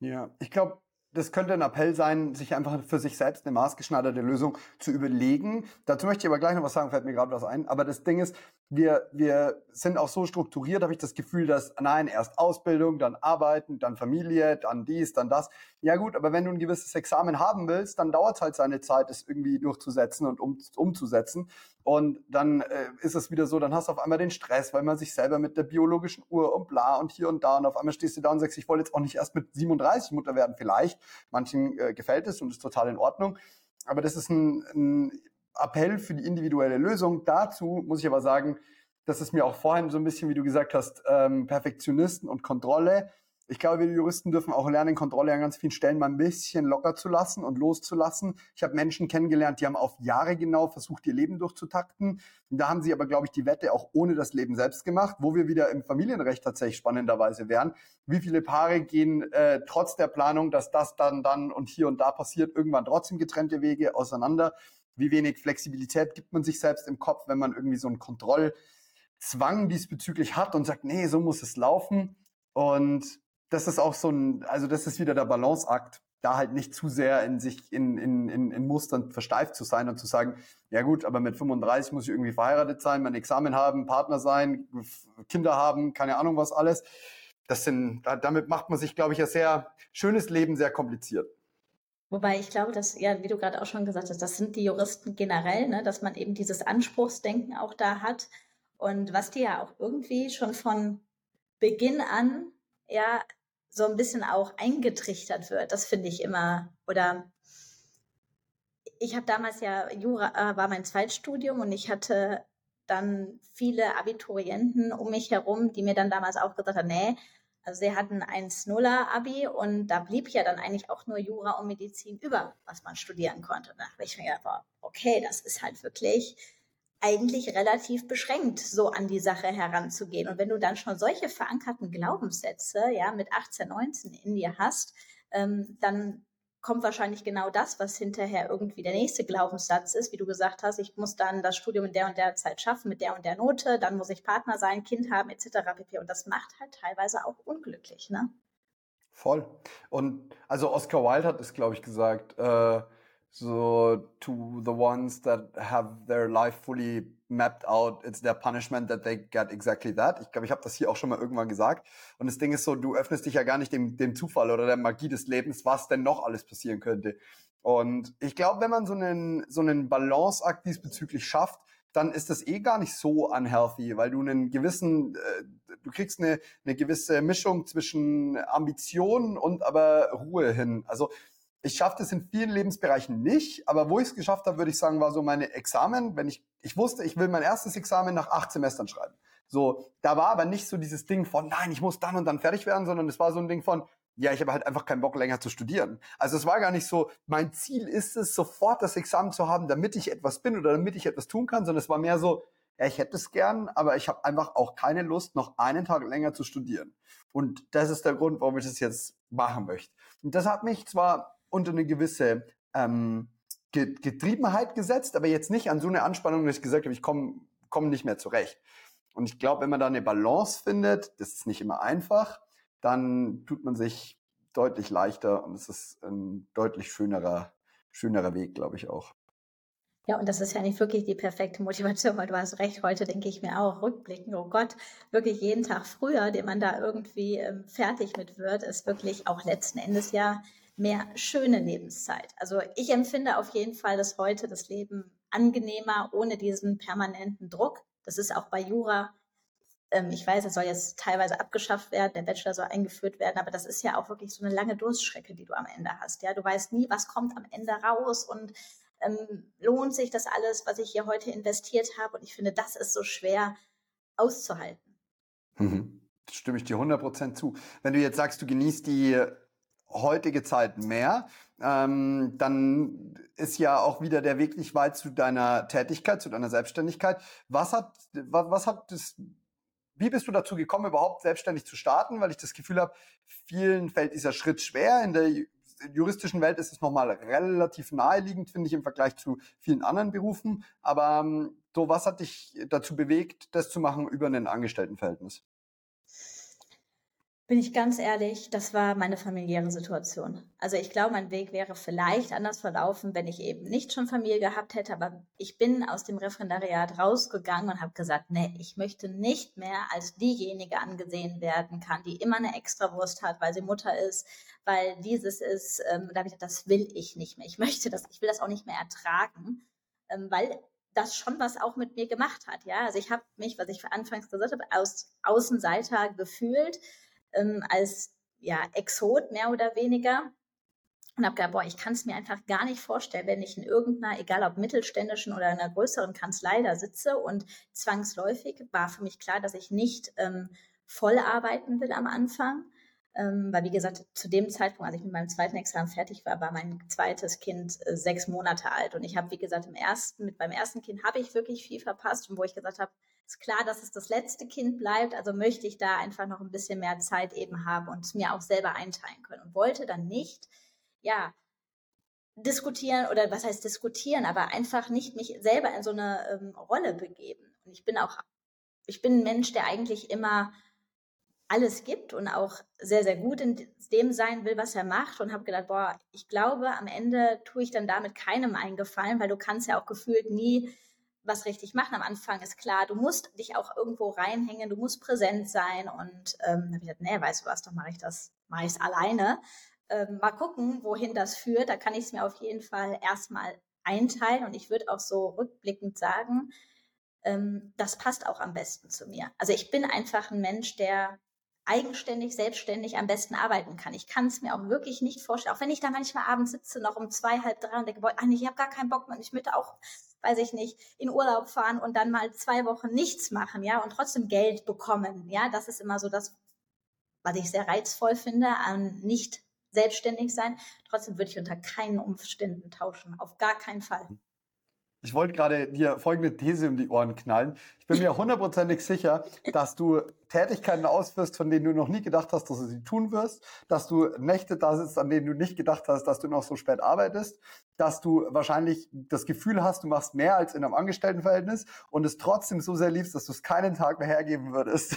Ja, ich glaube, das könnte ein Appell sein, sich einfach für sich selbst eine maßgeschneiderte Lösung zu überlegen. Dazu möchte ich aber gleich noch was sagen, fällt mir gerade was ein. Aber das Ding ist, wir, wir sind auch so strukturiert, habe ich das Gefühl, dass, nein, erst Ausbildung, dann Arbeiten, dann Familie, dann dies, dann das. Ja gut, aber wenn du ein gewisses Examen haben willst, dann dauert es halt seine Zeit, es irgendwie durchzusetzen und um, umzusetzen. Und dann äh, ist es wieder so, dann hast du auf einmal den Stress, weil man sich selber mit der biologischen Uhr und bla und hier und da und auf einmal stehst du da und sagst, ich wollte jetzt auch nicht erst mit 37 Mutter werden, vielleicht. Manchen äh, gefällt es und ist total in Ordnung. Aber das ist ein, ein Appell für die individuelle Lösung. Dazu muss ich aber sagen, das ist mir auch vorhin so ein bisschen, wie du gesagt hast, ähm, Perfektionisten und Kontrolle. Ich glaube, wir Juristen dürfen auch lernen, Kontrolle an ganz vielen Stellen mal ein bisschen locker zu lassen und loszulassen. Ich habe Menschen kennengelernt, die haben auf Jahre genau versucht, ihr Leben durchzutakten. Und da haben sie aber, glaube ich, die Wette auch ohne das Leben selbst gemacht, wo wir wieder im Familienrecht tatsächlich spannenderweise wären. Wie viele Paare gehen äh, trotz der Planung, dass das dann, dann und hier und da passiert, irgendwann trotzdem getrennte Wege auseinander? Wie wenig Flexibilität gibt man sich selbst im Kopf, wenn man irgendwie so einen Kontrollzwang diesbezüglich hat und sagt, nee, so muss es laufen. Und das ist auch so ein, also das ist wieder der Balanceakt, da halt nicht zu sehr in sich in, in, in, in Mustern versteift zu sein und zu sagen, ja gut, aber mit 35 muss ich irgendwie verheiratet sein, mein Examen haben, Partner sein, Kinder haben, keine Ahnung was alles. Das sind, damit macht man sich, glaube ich, ein sehr schönes Leben sehr kompliziert. Wobei ich glaube, dass, ja, wie du gerade auch schon gesagt hast, das sind die Juristen generell, ne, dass man eben dieses Anspruchsdenken auch da hat. Und was dir ja auch irgendwie schon von Beginn an ja so ein bisschen auch eingetrichtert wird. Das finde ich immer, oder ich habe damals ja, Jura äh, war mein Zweitstudium und ich hatte dann viele Abiturienten um mich herum, die mir dann damals auch gesagt haben, nee, also sie hatten 1-0er Abi und da blieb ja dann eigentlich auch nur Jura und Medizin über, was man studieren konnte. Da habe ich mir gedacht, okay, das ist halt wirklich eigentlich relativ beschränkt, so an die Sache heranzugehen. Und wenn du dann schon solche verankerten Glaubenssätze, ja, mit 18, 19 in dir hast, ähm, dann kommt wahrscheinlich genau das, was hinterher irgendwie der nächste Glaubenssatz ist, wie du gesagt hast, ich muss dann das Studium in der und der Zeit schaffen, mit der und der Note, dann muss ich Partner sein, Kind haben, etc. pp. Und das macht halt teilweise auch unglücklich, ne? Voll. Und also Oscar Wilde hat es, glaube ich, gesagt, äh, so to the ones that have their life fully mapped out, it's their punishment that they get exactly that. Ich glaube, ich habe das hier auch schon mal irgendwann gesagt. Und das Ding ist so, du öffnest dich ja gar nicht dem, dem Zufall oder der Magie des Lebens, was denn noch alles passieren könnte. Und ich glaube, wenn man so einen, so einen Balanceakt diesbezüglich schafft, dann ist das eh gar nicht so unhealthy, weil du einen gewissen, äh, du kriegst eine, eine gewisse Mischung zwischen Ambition und aber Ruhe hin. Also ich schaffe das in vielen Lebensbereichen nicht, aber wo ich es geschafft habe, würde ich sagen, war so meine Examen, wenn ich, ich wusste, ich will mein erstes Examen nach acht Semestern schreiben. So, da war aber nicht so dieses Ding von, nein, ich muss dann und dann fertig werden, sondern es war so ein Ding von, ja, ich habe halt einfach keinen Bock länger zu studieren. Also es war gar nicht so, mein Ziel ist es, sofort das Examen zu haben, damit ich etwas bin oder damit ich etwas tun kann, sondern es war mehr so, ja, ich hätte es gern, aber ich habe einfach auch keine Lust, noch einen Tag länger zu studieren. Und das ist der Grund, warum ich das jetzt machen möchte. Und das hat mich zwar unter eine gewisse ähm, Getriebenheit gesetzt, aber jetzt nicht an so eine Anspannung, dass ich gesagt habe, ich komme komm nicht mehr zurecht. Und ich glaube, wenn man da eine Balance findet, das ist nicht immer einfach, dann tut man sich deutlich leichter und es ist ein deutlich schönerer, schönerer Weg, glaube ich auch. Ja, und das ist ja nicht wirklich die perfekte Motivation, weil du hast recht, heute denke ich mir auch, rückblicken, oh Gott, wirklich jeden Tag früher, den man da irgendwie ähm, fertig mit wird, ist wirklich auch letzten Endes ja mehr schöne Lebenszeit. Also ich empfinde auf jeden Fall, dass heute das Leben angenehmer ohne diesen permanenten Druck. Das ist auch bei Jura. Ähm, ich weiß, es soll jetzt teilweise abgeschafft werden, der Bachelor soll eingeführt werden, aber das ist ja auch wirklich so eine lange Durststrecke, die du am Ende hast. Ja, du weißt nie, was kommt am Ende raus und ähm, lohnt sich das alles, was ich hier heute investiert habe. Und ich finde, das ist so schwer auszuhalten. Mhm. Stimme ich dir 100% zu. Wenn du jetzt sagst, du genießt die heutige Zeit mehr, ähm, dann ist ja auch wieder der Weg nicht weit zu deiner Tätigkeit, zu deiner Selbstständigkeit. Was hat, was, was hat das, wie bist du dazu gekommen, überhaupt selbstständig zu starten? Weil ich das Gefühl habe, vielen fällt dieser Schritt schwer. In der juristischen Welt ist es nochmal relativ naheliegend, finde ich, im Vergleich zu vielen anderen Berufen. Aber ähm, so, was hat dich dazu bewegt, das zu machen über ein Angestelltenverhältnis? Bin ich ganz ehrlich, das war meine familiäre Situation. Also ich glaube, mein Weg wäre vielleicht anders verlaufen, wenn ich eben nicht schon Familie gehabt hätte. Aber ich bin aus dem Referendariat rausgegangen und habe gesagt, nee, ich möchte nicht mehr als diejenige angesehen werden kann, die immer eine Extrawurst hat, weil sie Mutter ist, weil dieses ist. Ähm, da habe ich gesagt, das will ich nicht mehr. Ich möchte das, ich will das auch nicht mehr ertragen, ähm, weil das schon was auch mit mir gemacht hat. Ja, also ich habe mich, was ich anfangs gesagt habe, aus Außenseiter gefühlt ähm, als ja, Exot mehr oder weniger und habe gedacht, boah, ich kann es mir einfach gar nicht vorstellen, wenn ich in irgendeiner, egal ob mittelständischen oder einer größeren Kanzlei da sitze und zwangsläufig war für mich klar, dass ich nicht ähm, voll arbeiten will am Anfang. Ähm, weil, wie gesagt, zu dem Zeitpunkt, als ich mit meinem zweiten Examen fertig war, war mein zweites Kind äh, sechs Monate alt. Und ich habe, wie gesagt, im ersten, mit meinem ersten Kind habe ich wirklich viel verpasst. Und wo ich gesagt habe, ist klar, dass es das letzte Kind bleibt, also möchte ich da einfach noch ein bisschen mehr Zeit eben haben und es mir auch selber einteilen können und wollte dann nicht, ja, diskutieren oder was heißt diskutieren, aber einfach nicht mich selber in so eine ähm, Rolle begeben. Und ich bin auch, ich bin ein Mensch, der eigentlich immer alles gibt und auch sehr, sehr gut in dem sein will, was er macht und habe gedacht, boah, ich glaube, am Ende tue ich dann damit keinem eingefallen, weil du kannst ja auch gefühlt nie was richtig machen. Am Anfang ist klar, du musst dich auch irgendwo reinhängen, du musst präsent sein. Und ähm, habe ich gedacht, nee, weißt du was, doch mache ich das, mache ich alleine. Ähm, mal gucken, wohin das führt. Da kann ich es mir auf jeden Fall erstmal einteilen. Und ich würde auch so rückblickend sagen, ähm, das passt auch am besten zu mir. Also ich bin einfach ein Mensch, der eigenständig, selbstständig am besten arbeiten kann. Ich kann es mir auch wirklich nicht vorstellen. Auch wenn ich da manchmal abends sitze, noch um zwei, halb drei und denke, boah, ich habe gar keinen Bock mehr. Ich möchte auch weiß ich nicht, in Urlaub fahren und dann mal zwei Wochen nichts machen, ja, und trotzdem Geld bekommen. Ja, das ist immer so das, was ich sehr reizvoll finde, an nicht selbstständig sein. Trotzdem würde ich unter keinen Umständen tauschen. Auf gar keinen Fall. Ich wollte gerade dir folgende These um die Ohren knallen. Ich bin mir hundertprozentig sicher, dass du Tätigkeiten ausführst, von denen du noch nie gedacht hast, dass du sie tun wirst, dass du Nächte da sitzt, an denen du nicht gedacht hast, dass du noch so spät arbeitest, dass du wahrscheinlich das Gefühl hast, du machst mehr als in einem Angestelltenverhältnis und es trotzdem so sehr liebst, dass du es keinen Tag mehr hergeben würdest.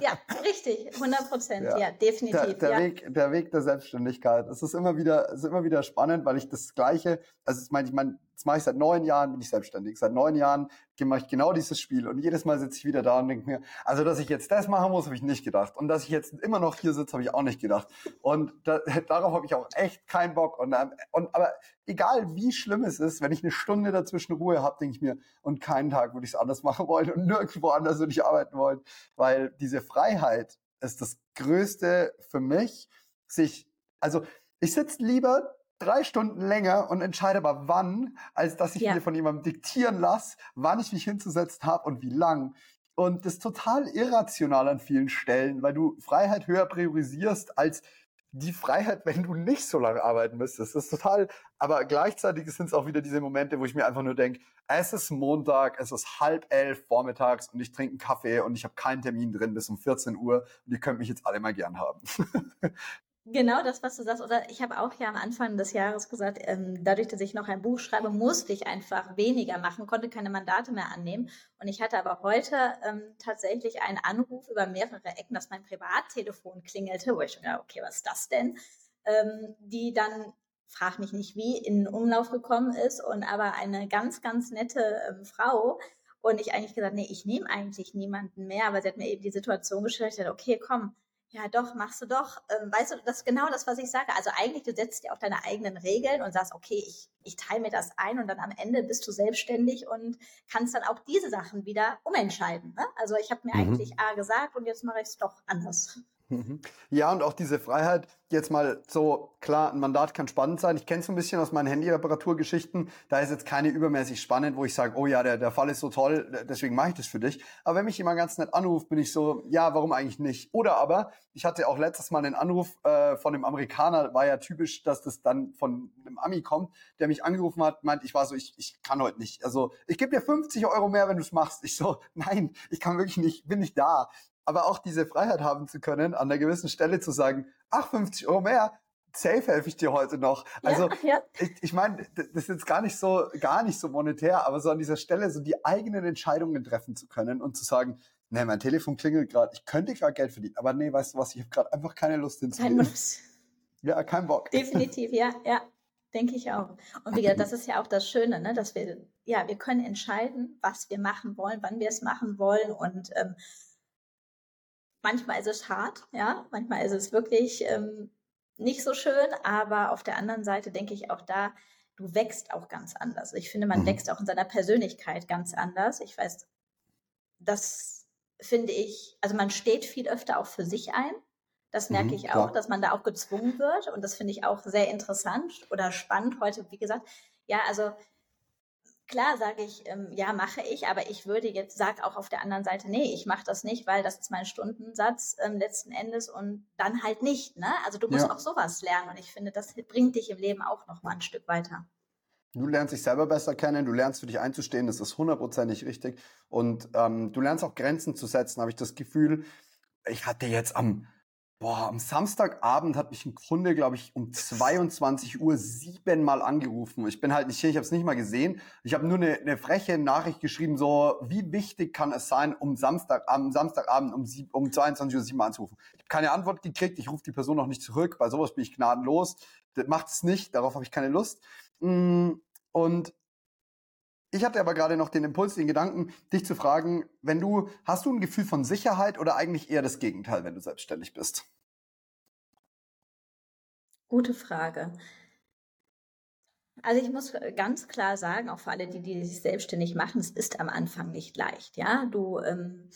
Ja, richtig, 100 Prozent, ja. ja. definitiv. Der, der ja. Weg, der Weg der Selbstständigkeit. Es ist immer wieder, es ist immer wieder spannend, weil ich das Gleiche, also ich meine, ich meine, das mache ich seit neun Jahren, bin ich selbstständig. Seit neun Jahren mache ich genau dieses Spiel und jedes Mal sitze ich wieder da und denke mir, also dass ich jetzt das machen muss, habe ich nicht gedacht. Und dass ich jetzt immer noch hier sitze, habe ich auch nicht gedacht. Und da, darauf habe ich auch echt keinen Bock. Und, ähm, und aber egal wie schlimm es ist, wenn ich eine Stunde dazwischen Ruhe habe, denke ich mir, und keinen Tag würde ich es anders machen wollen und nirgendwo anders würde ich arbeiten wollen. Weil diese Freiheit ist das Größte für mich, sich, also ich sitze lieber drei Stunden länger und entscheide aber wann, als dass ich ja. mir von jemandem diktieren lasse, wann ich mich hinzusetzen habe und wie lang. Und das ist total irrational an vielen Stellen, weil du Freiheit höher priorisierst als die Freiheit, wenn du nicht so lange arbeiten müsstest. Das ist total, aber gleichzeitig sind es auch wieder diese Momente, wo ich mir einfach nur denke, es ist Montag, es ist halb elf vormittags und ich trinke einen Kaffee und ich habe keinen Termin drin bis um 14 Uhr und ihr könnt mich jetzt alle mal gern haben. Genau das, was du sagst. Oder ich habe auch ja am Anfang des Jahres gesagt, ähm, dadurch, dass ich noch ein Buch schreibe, musste ich einfach weniger machen, konnte keine Mandate mehr annehmen. Und ich hatte aber heute ähm, tatsächlich einen Anruf über mehrere Ecken, dass mein Privattelefon klingelte, wo ich schon dachte, okay, was ist das denn? Ähm, die dann, frag mich nicht wie, in den Umlauf gekommen ist und aber eine ganz, ganz nette ähm, Frau. Und ich eigentlich gesagt, nee, ich nehme eigentlich niemanden mehr, aber sie hat mir eben die Situation geschildert, okay, komm, ja, doch, machst du doch. Ähm, weißt du, das ist genau das, was ich sage. Also eigentlich, du setzt dir auch deine eigenen Regeln und sagst, okay, ich, ich teile mir das ein und dann am Ende bist du selbstständig und kannst dann auch diese Sachen wieder umentscheiden. Ne? Also ich habe mir mhm. eigentlich A gesagt und jetzt mache ich es doch anders. Mhm. Ja, und auch diese Freiheit, jetzt mal so, klar, ein Mandat kann spannend sein. Ich kenne es ein bisschen aus meinen Handy-Reparaturgeschichten. Da ist jetzt keine übermäßig spannend, wo ich sage, oh ja, der, der Fall ist so toll, deswegen mache ich das für dich. Aber wenn mich jemand ganz nett anruft, bin ich so, ja, warum eigentlich nicht? Oder aber, ich hatte auch letztes Mal einen Anruf äh, von einem Amerikaner, war ja typisch, dass das dann von einem Ami kommt, der mich angerufen hat, meint, ich war so, ich, ich kann heute nicht. Also ich gebe dir 50 Euro mehr, wenn du es machst. Ich so, nein, ich kann wirklich nicht, bin nicht da aber auch diese Freiheit haben zu können, an einer gewissen Stelle zu sagen, ach, 50 Euro mehr, safe helfe ich dir heute noch. Also ja, ja. ich, ich meine, das ist jetzt gar nicht so, gar nicht so monetär, aber so an dieser Stelle so die eigenen Entscheidungen treffen zu können und zu sagen, nee, mein Telefon klingelt gerade, ich könnte gerade Geld verdienen, aber nee, weißt du was, ich habe gerade einfach keine Lust hinzugehen. Keine Lust. Ja, kein Bock. Definitiv, ja, ja. Denke ich auch. Und wie gesagt, das ist ja auch das Schöne, ne? dass wir, ja, wir können entscheiden, was wir machen wollen, wann wir es machen wollen. Und ähm, manchmal ist es hart, ja, manchmal ist es wirklich ähm, nicht so schön, aber auf der anderen Seite denke ich auch da, du wächst auch ganz anders. Ich finde, man mhm. wächst auch in seiner Persönlichkeit ganz anders. Ich weiß, das finde ich, also man steht viel öfter auch für sich ein. Das merke mhm, ich auch, klar. dass man da auch gezwungen wird. Und das finde ich auch sehr interessant oder spannend heute, wie gesagt. Ja, also klar sage ich, ähm, ja, mache ich, aber ich würde jetzt, sage auch auf der anderen Seite, nee, ich mache das nicht, weil das ist mein Stundensatz ähm, letzten Endes und dann halt nicht. Ne? Also du musst ja. auch sowas lernen und ich finde, das bringt dich im Leben auch noch mal ein Stück weiter. Du lernst dich selber besser kennen, du lernst für dich einzustehen, das ist hundertprozentig richtig. Und ähm, du lernst auch Grenzen zu setzen, habe ich das Gefühl. Ich hatte jetzt am Boah, am Samstagabend hat mich ein Kunde, glaube ich, um 22 Uhr siebenmal angerufen. Ich bin halt nicht hier, ich habe es nicht mal gesehen. Ich habe nur eine, eine freche Nachricht geschrieben, so wie wichtig kann es sein, um Samstag, am Samstagabend um, sieb, um 22 Uhr sieben anzurufen. Ich habe keine Antwort gekriegt, ich rufe die Person noch nicht zurück. Bei sowas bin ich gnadenlos. Das macht es nicht, darauf habe ich keine Lust. Mm, und ich hatte aber gerade noch den Impuls, den Gedanken, dich zu fragen, wenn du, hast du ein Gefühl von Sicherheit oder eigentlich eher das Gegenteil, wenn du selbstständig bist? Gute Frage. Also ich muss ganz klar sagen, auch für alle, die, die sich selbstständig machen, es ist am Anfang nicht leicht. Ja, du ähm,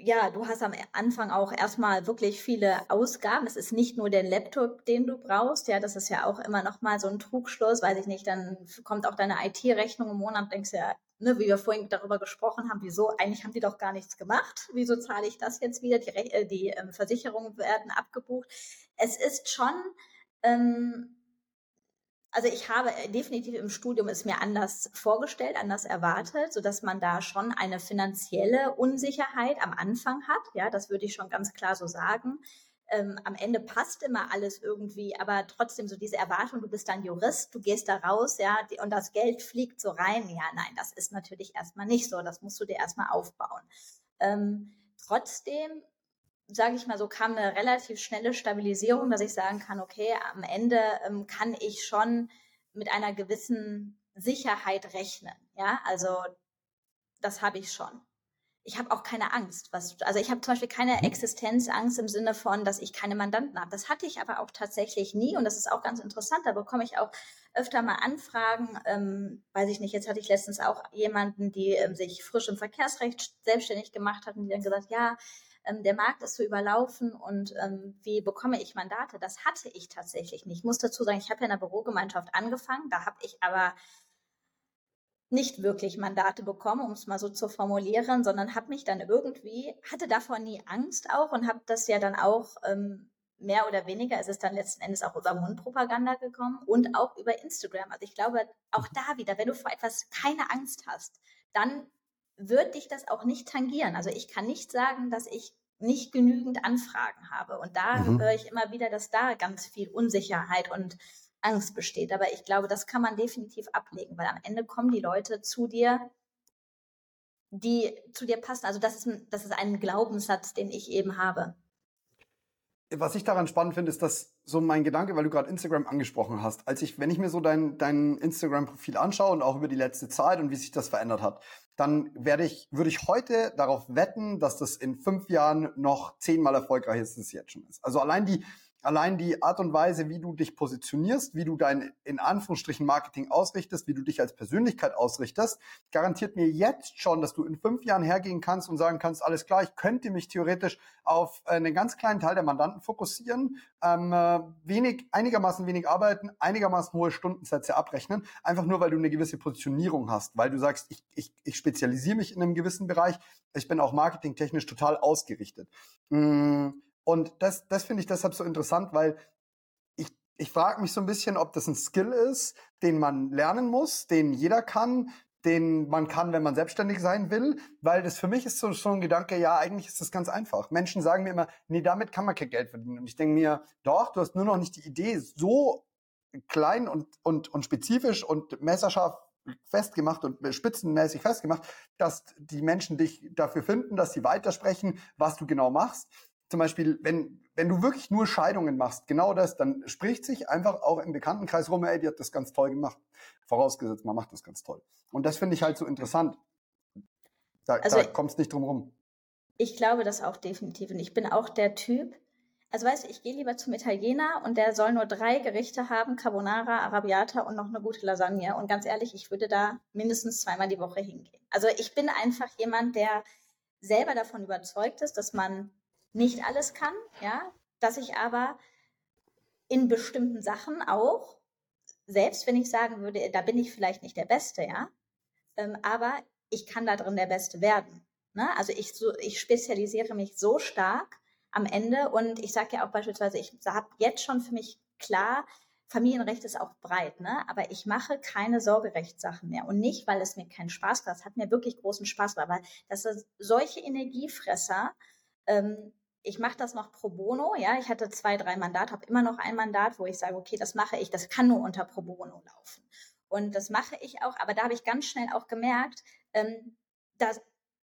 ja, du hast am Anfang auch erstmal wirklich viele Ausgaben. Es ist nicht nur der Laptop, den du brauchst. Ja, das ist ja auch immer noch mal so ein Trugschluss, weiß ich nicht. Dann kommt auch deine IT-Rechnung im Monat, denkst ja, ne, wie wir vorhin darüber gesprochen haben, wieso, eigentlich haben die doch gar nichts gemacht. Wieso zahle ich das jetzt wieder? Die, äh, die ähm, Versicherungen werden abgebucht. Es ist schon, ähm, also ich habe äh, definitiv im Studium es mir anders vorgestellt, anders erwartet, so dass man da schon eine finanzielle Unsicherheit am Anfang hat. Ja, das würde ich schon ganz klar so sagen. Ähm, am Ende passt immer alles irgendwie, aber trotzdem so diese Erwartung, du bist dann Jurist, du gehst da raus, ja, die, und das Geld fliegt so rein. Ja, nein, das ist natürlich erstmal nicht so. Das musst du dir erstmal aufbauen. Ähm, trotzdem sage ich mal so, kam eine relativ schnelle Stabilisierung, dass ich sagen kann, okay, am Ende ähm, kann ich schon mit einer gewissen Sicherheit rechnen. Ja, also das habe ich schon. Ich habe auch keine Angst. Was, also ich habe zum Beispiel keine. Existenzangst im Sinne von, dass ich keine Mandanten habe. Das hatte ich aber auch tatsächlich nie und das ist auch ganz interessant. Da bekomme ich auch öfter mal Anfragen. Ähm, weiß ich nicht, jetzt hatte ich letztens auch jemanden, die ähm, sich frisch im Verkehrsrecht selbstständig gemacht hat und die dann gesagt, ja, ähm, der Markt ist so überlaufen und ähm, wie bekomme ich Mandate? Das hatte ich tatsächlich nicht. Ich muss dazu sagen, ich habe ja in der Bürogemeinschaft angefangen, da habe ich aber nicht wirklich Mandate bekommen, um es mal so zu formulieren, sondern habe mich dann irgendwie, hatte davor nie Angst auch und habe das ja dann auch ähm, mehr oder weniger, es ist dann letzten Endes auch über Mundpropaganda gekommen und auch über Instagram. Also ich glaube, auch da wieder, wenn du vor etwas keine Angst hast, dann wird dich das auch nicht tangieren. Also ich kann nicht sagen, dass ich nicht genügend Anfragen habe. Und da mhm. höre ich immer wieder, dass da ganz viel Unsicherheit und Angst besteht. Aber ich glaube, das kann man definitiv ablegen, weil am Ende kommen die Leute zu dir, die zu dir passen. Also das ist, das ist ein Glaubenssatz, den ich eben habe. Was ich daran spannend finde, ist, dass so mein Gedanke, weil du gerade Instagram angesprochen hast, als ich, wenn ich mir so dein, dein Instagram-Profil anschaue und auch über die letzte Zeit und wie sich das verändert hat, dann werde ich, würde ich heute darauf wetten, dass das in fünf Jahren noch zehnmal erfolgreicher ist, als es jetzt schon ist. Also allein die, allein die Art und Weise, wie du dich positionierst, wie du dein in Anführungsstrichen Marketing ausrichtest, wie du dich als Persönlichkeit ausrichtest, garantiert mir jetzt schon, dass du in fünf Jahren hergehen kannst und sagen kannst, alles klar, ich könnte mich theoretisch auf einen ganz kleinen Teil der Mandanten fokussieren, ähm, äh, wenig, einigermaßen wenig arbeiten, einigermaßen hohe Stundensätze abrechnen, einfach nur, weil du eine gewisse Positionierung hast, weil du sagst, ich, ich, ich spezialisiere mich in einem gewissen Bereich, ich bin auch marketingtechnisch total ausgerichtet. Mmh und das, das finde ich deshalb so interessant, weil ich, ich frage mich so ein bisschen, ob das ein Skill ist, den man lernen muss, den jeder kann, den man kann, wenn man selbstständig sein will, weil das für mich ist so, so ein Gedanke, ja, eigentlich ist das ganz einfach. Menschen sagen mir immer, nee, damit kann man kein Geld verdienen. Und ich denke mir, doch, du hast nur noch nicht die Idee so klein und, und, und spezifisch und messerscharf festgemacht und spitzenmäßig festgemacht, dass die Menschen dich dafür finden, dass sie weitersprechen, was du genau machst. Zum Beispiel, wenn, wenn du wirklich nur Scheidungen machst, genau das, dann spricht sich einfach auch im Bekanntenkreis rum, ey, die hat das ganz toll gemacht. Vorausgesetzt, man macht das ganz toll. Und das finde ich halt so interessant. Da, also, da kommst nicht drum rum. Ich glaube das auch definitiv. Und ich bin auch der Typ, also weißt du, ich gehe lieber zum Italiener und der soll nur drei Gerichte haben, Carbonara, Arabiata und noch eine gute Lasagne. Und ganz ehrlich, ich würde da mindestens zweimal die Woche hingehen. Also ich bin einfach jemand, der selber davon überzeugt ist, dass man nicht alles kann, ja, dass ich aber in bestimmten Sachen auch, selbst wenn ich sagen würde, da bin ich vielleicht nicht der Beste, ja, ähm, aber ich kann da drin der Beste werden. Ne? Also ich, so, ich spezialisiere mich so stark, am Ende. Und ich sage ja auch beispielsweise, ich habe jetzt schon für mich klar, Familienrecht ist auch breit, ne? aber ich mache keine Sorgerechtssachen mehr. Und nicht, weil es mir keinen Spaß macht, es hat mir wirklich großen Spaß gemacht, weil das ist solche Energiefresser, ähm, ich mache das noch pro bono, ja, ich hatte zwei, drei Mandate, habe immer noch ein Mandat, wo ich sage, okay, das mache ich, das kann nur unter pro bono laufen. Und das mache ich auch, aber da habe ich ganz schnell auch gemerkt, ähm, dass